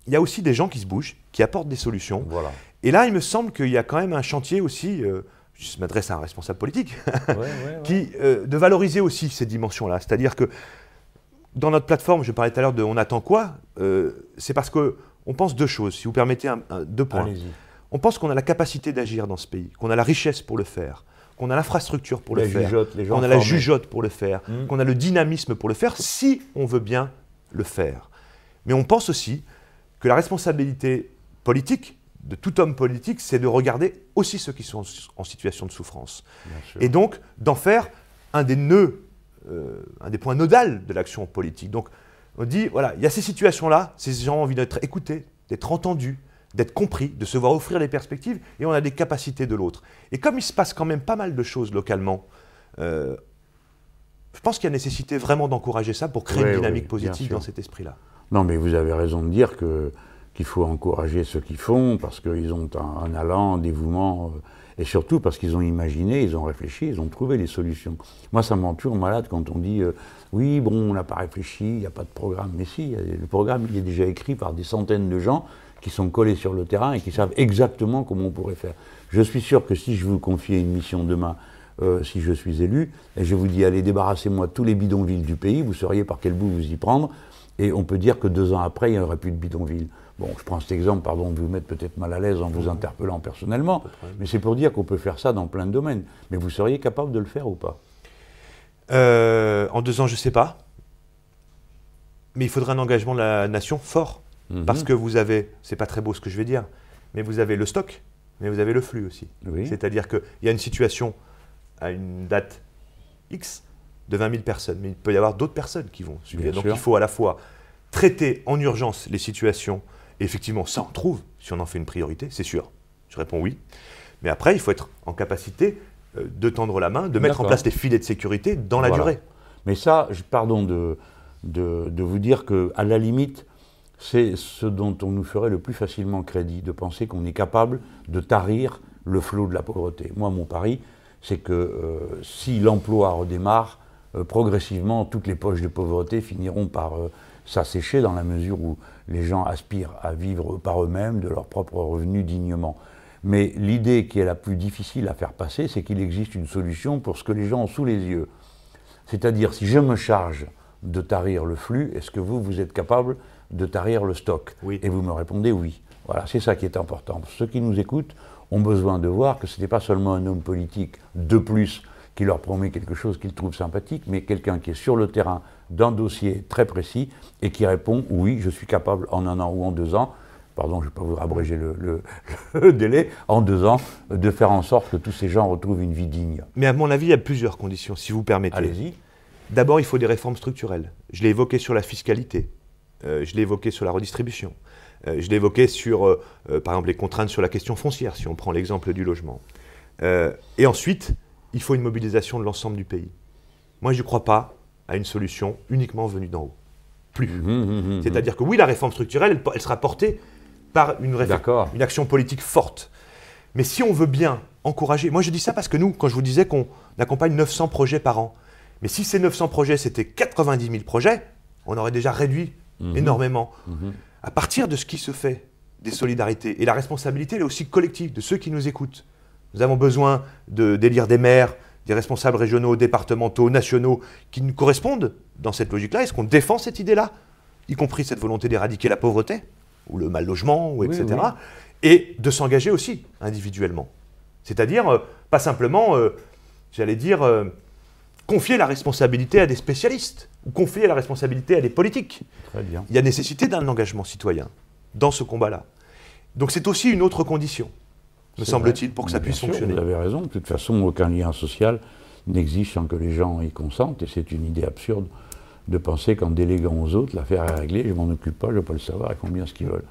qu'il y a aussi des gens qui se bougent, qui apportent des solutions. Voilà. Et là, il me semble qu'il y a quand même un chantier aussi, euh, je m'adresse à un responsable politique, [LAUGHS] qui, euh, de valoriser aussi ces dimensions-là. C'est-à-dire que dans notre plateforme, je parlais tout à l'heure de On attend quoi C'est parce que on pense deux choses, si vous permettez deux points. On pense qu'on a la capacité d'agir dans ce pays, qu'on a la richesse pour le faire, qu'on a l'infrastructure pour le faire, qu'on a la jugeote pour le faire, hmm. qu'on a le dynamisme pour le faire, si on veut bien le faire. Mais on pense aussi que la responsabilité politique de tout homme politique, c'est de regarder aussi ceux qui sont en situation de souffrance. Et donc d'en faire un des nœuds, euh, un des points nodals de l'action politique. Donc on dit, voilà, il y a ces situations-là, ces gens ont envie d'être écoutés, d'être entendus, d'être compris, de se voir offrir des perspectives, et on a des capacités de l'autre. Et comme il se passe quand même pas mal de choses localement, euh, je pense qu'il y a nécessité vraiment d'encourager ça pour créer une dynamique positive dans cet esprit-là. Non, mais vous avez raison de dire que qu'il faut encourager ceux qui font, parce qu'ils ont un, allant, un dévouement. Euh, et surtout parce qu'ils ont imaginé, ils ont réfléchi, ils ont trouvé des solutions. Moi, ça me toujours malade quand on dit euh, oui, bon, on n'a pas réfléchi, il n'y a pas de programme. Mais si, le programme, il est déjà écrit par des centaines de gens qui sont collés sur le terrain et qui savent exactement comment on pourrait faire. Je suis sûr que si je vous confiais une mission demain, euh, si je suis élu, et je vous dis allez débarrassez-moi tous les bidonvilles du pays, vous sauriez par quel bout vous y prendre, et on peut dire que deux ans après, il n'y aurait plus de bidonvilles. Bon, je prends cet exemple, pardon de vous mettre peut-être mal à l'aise en vous interpellant personnellement, mais c'est pour dire qu'on peut faire ça dans plein de domaines. Mais vous seriez capable de le faire ou pas? Euh, En deux ans, je ne sais pas. Mais il faudrait un engagement de la nation fort. Mhm. Parce que vous avez, c'est pas très beau ce que je vais dire, mais vous avez le stock, mais vous avez le flux aussi. C'est-à-dire qu'il y a une situation à une date X de 20 000 personnes, mais il peut y avoir d'autres personnes qui vont suivre. Donc il faut à la fois traiter en urgence les situations effectivement, ça on trouve, si on en fait une priorité, c'est sûr. Je réponds oui. Mais après, il faut être en capacité euh, de tendre la main, de mettre en place des filets de sécurité dans la durée. Mais ça, pardon de, de, vous dire qu'à la limite, c'est ce dont on nous ferait le plus facilement crédit, de penser qu'on est capable de tarir le flot de la pauvreté. Moi, mon pari, c'est que euh, si l'emploi redémarre, progressivement, toutes les poches de pauvreté finiront par s'assécher dans la mesure où les gens aspirent à vivre par eux-mêmes de leurs propres revenus dignement. Mais l'idée qui est la plus difficile à faire passer, c'est qu'il existe une solution pour ce que les gens ont sous les yeux. C'est-à-dire, si je me charge de tarir le flux, est-ce que vous, vous êtes capable de tarir le stock? Oui. Et vous me répondez oui. Voilà, c'est ça qui est important. Ceux qui nous écoutent ont besoin de voir que ce n'est pas seulement un homme politique de plus qui leur promet quelque chose qu'ils trouvent sympathique, mais quelqu'un qui est sur le terrain d'un dossier très précis et qui répond oui, je suis capable en un an ou en deux ans, pardon, je ne vais pas vous abréger [LAUGHS] le, délai, en deux ans, de faire en sorte que tous ces gens retrouvent une vie digne. Mais à mon avis, il y a plusieurs conditions, si vous permettez. Allez-y. D'abord, il faut des réformes structurelles. Je l'ai évoqué sur la fiscalité, euh, je l'ai évoqué sur la redistribution, euh, je l'ai évoqué sur, euh, par exemple, les contraintes sur la question foncière, si on prend l'exemple du logement. et ensuite, il faut une mobilisation de l'ensemble du pays. Moi, je ne crois pas à une solution uniquement venue d'en haut. Plus. Mmh, mmh, mmh, C'est-à-dire que oui, la réforme structurelle, elle, sera portée par une, une action politique forte. Mais si on veut bien encourager, moi je dis ça parce que nous, quand je vous disais qu'on accompagne 900 projets par an, mais si ces 900 projets c'était 90 000 projets, on aurait déjà réduit énormément. À partir de ce qui se fait, des solidarités, et la responsabilité elle est aussi collective de ceux qui nous écoutent. Nous avons besoin d'élire des maires, des responsables régionaux, départementaux, nationaux, qui nous correspondent dans cette logique-là Est-ce qu'on défend cette idée-là Y compris cette volonté d'éradiquer la pauvreté, ou le mal logement, ou etc. Et de s'engager aussi individuellement? C'est-à-dire, euh, pas simplement, euh, j'allais dire, euh, confier la responsabilité à des spécialistes, ou confier la responsabilité à des politiques. Très bien. Il y a nécessité d'un engagement citoyen dans ce combat-là. Donc c'est aussi une autre condition me semble-t-il, pour que ça puisse fonctionner. Vous avez raison. De toute façon, aucun lien social n'existe sans que les gens y consentent. Et c'est une idée absurde de penser qu'en déléguant aux autres, l'affaire est réglée, je ne m'en occupe pas, je ne vais pas le savoir, ils font bien ce qu'ils veulent.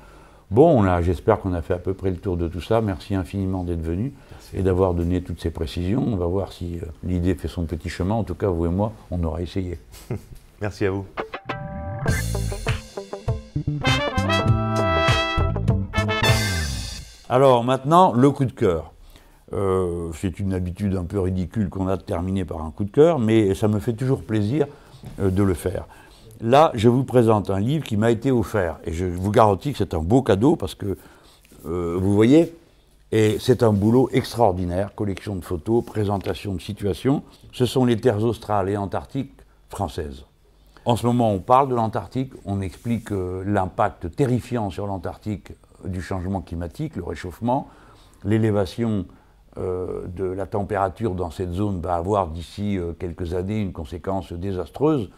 Bon, j'espère qu'on a fait à peu près le tour de tout ça. Merci infiniment d'être venu et d'avoir donné toutes ces précisions. On va voir si euh, l'idée fait son petit chemin. En tout cas, vous et moi, on aura essayé. [LAUGHS] Merci à vous. Alors maintenant, le coup de cœur. Euh, c'est une habitude un peu ridicule qu'on a de terminer par un coup de cœur, mais ça me fait toujours plaisir euh, de le faire. Là, je vous présente un livre qui m'a été offert, et je vous garantis que c'est un beau cadeau parce que, euh, vous voyez, et c'est un boulot extraordinaire, collection de photos, présentation de situations. Ce sont les terres australes et antarctiques françaises. En ce moment, on parle de l'Antarctique, on explique l'impact terrifiant sur l'Antarctique du changement climatique, le réchauffement, l'élévation euh, de la température dans cette zone va avoir d'ici euh, quelques années une conséquence désastreuse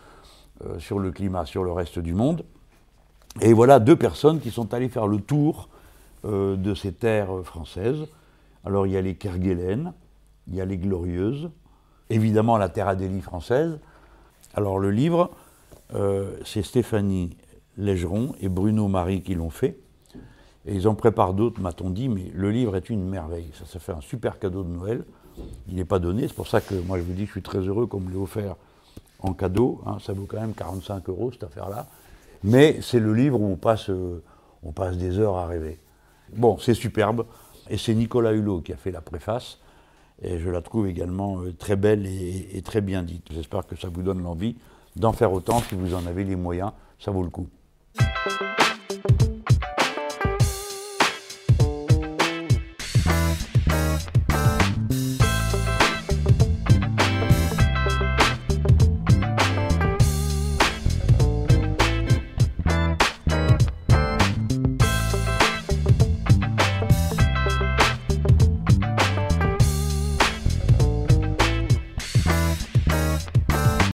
euh, sur le climat, sur le reste du monde. Et voilà deux personnes qui sont allées faire le tour de ces terres françaises. Alors il y a les Kerguelen, il y a les Glorieuses, évidemment la Terre Adélie française. Alors le livre, c'est Stéphanie Légeron et Bruno Marie qui l'ont fait. Et ils en préparent d'autres, m'a-t-on dit, mais le livre est une merveille. Ça, ça fait un super cadeau de Noël. Il n'est pas donné, c'est pour ça que moi je vous dis, je suis très heureux qu'on me l'ait offert en cadeau. Hein. ça vaut quand même 45 euros cette affaire-là. Mais c'est le livre où on passe, euh, on passe des heures à rêver. Bon, c'est superbe. Et c'est Nicolas Hulot qui a fait la préface. Et je la trouve également euh, très belle et très bien dite. J'espère que ça vous donne l'envie d'en faire autant si vous en avez les moyens. Ça vaut le coup.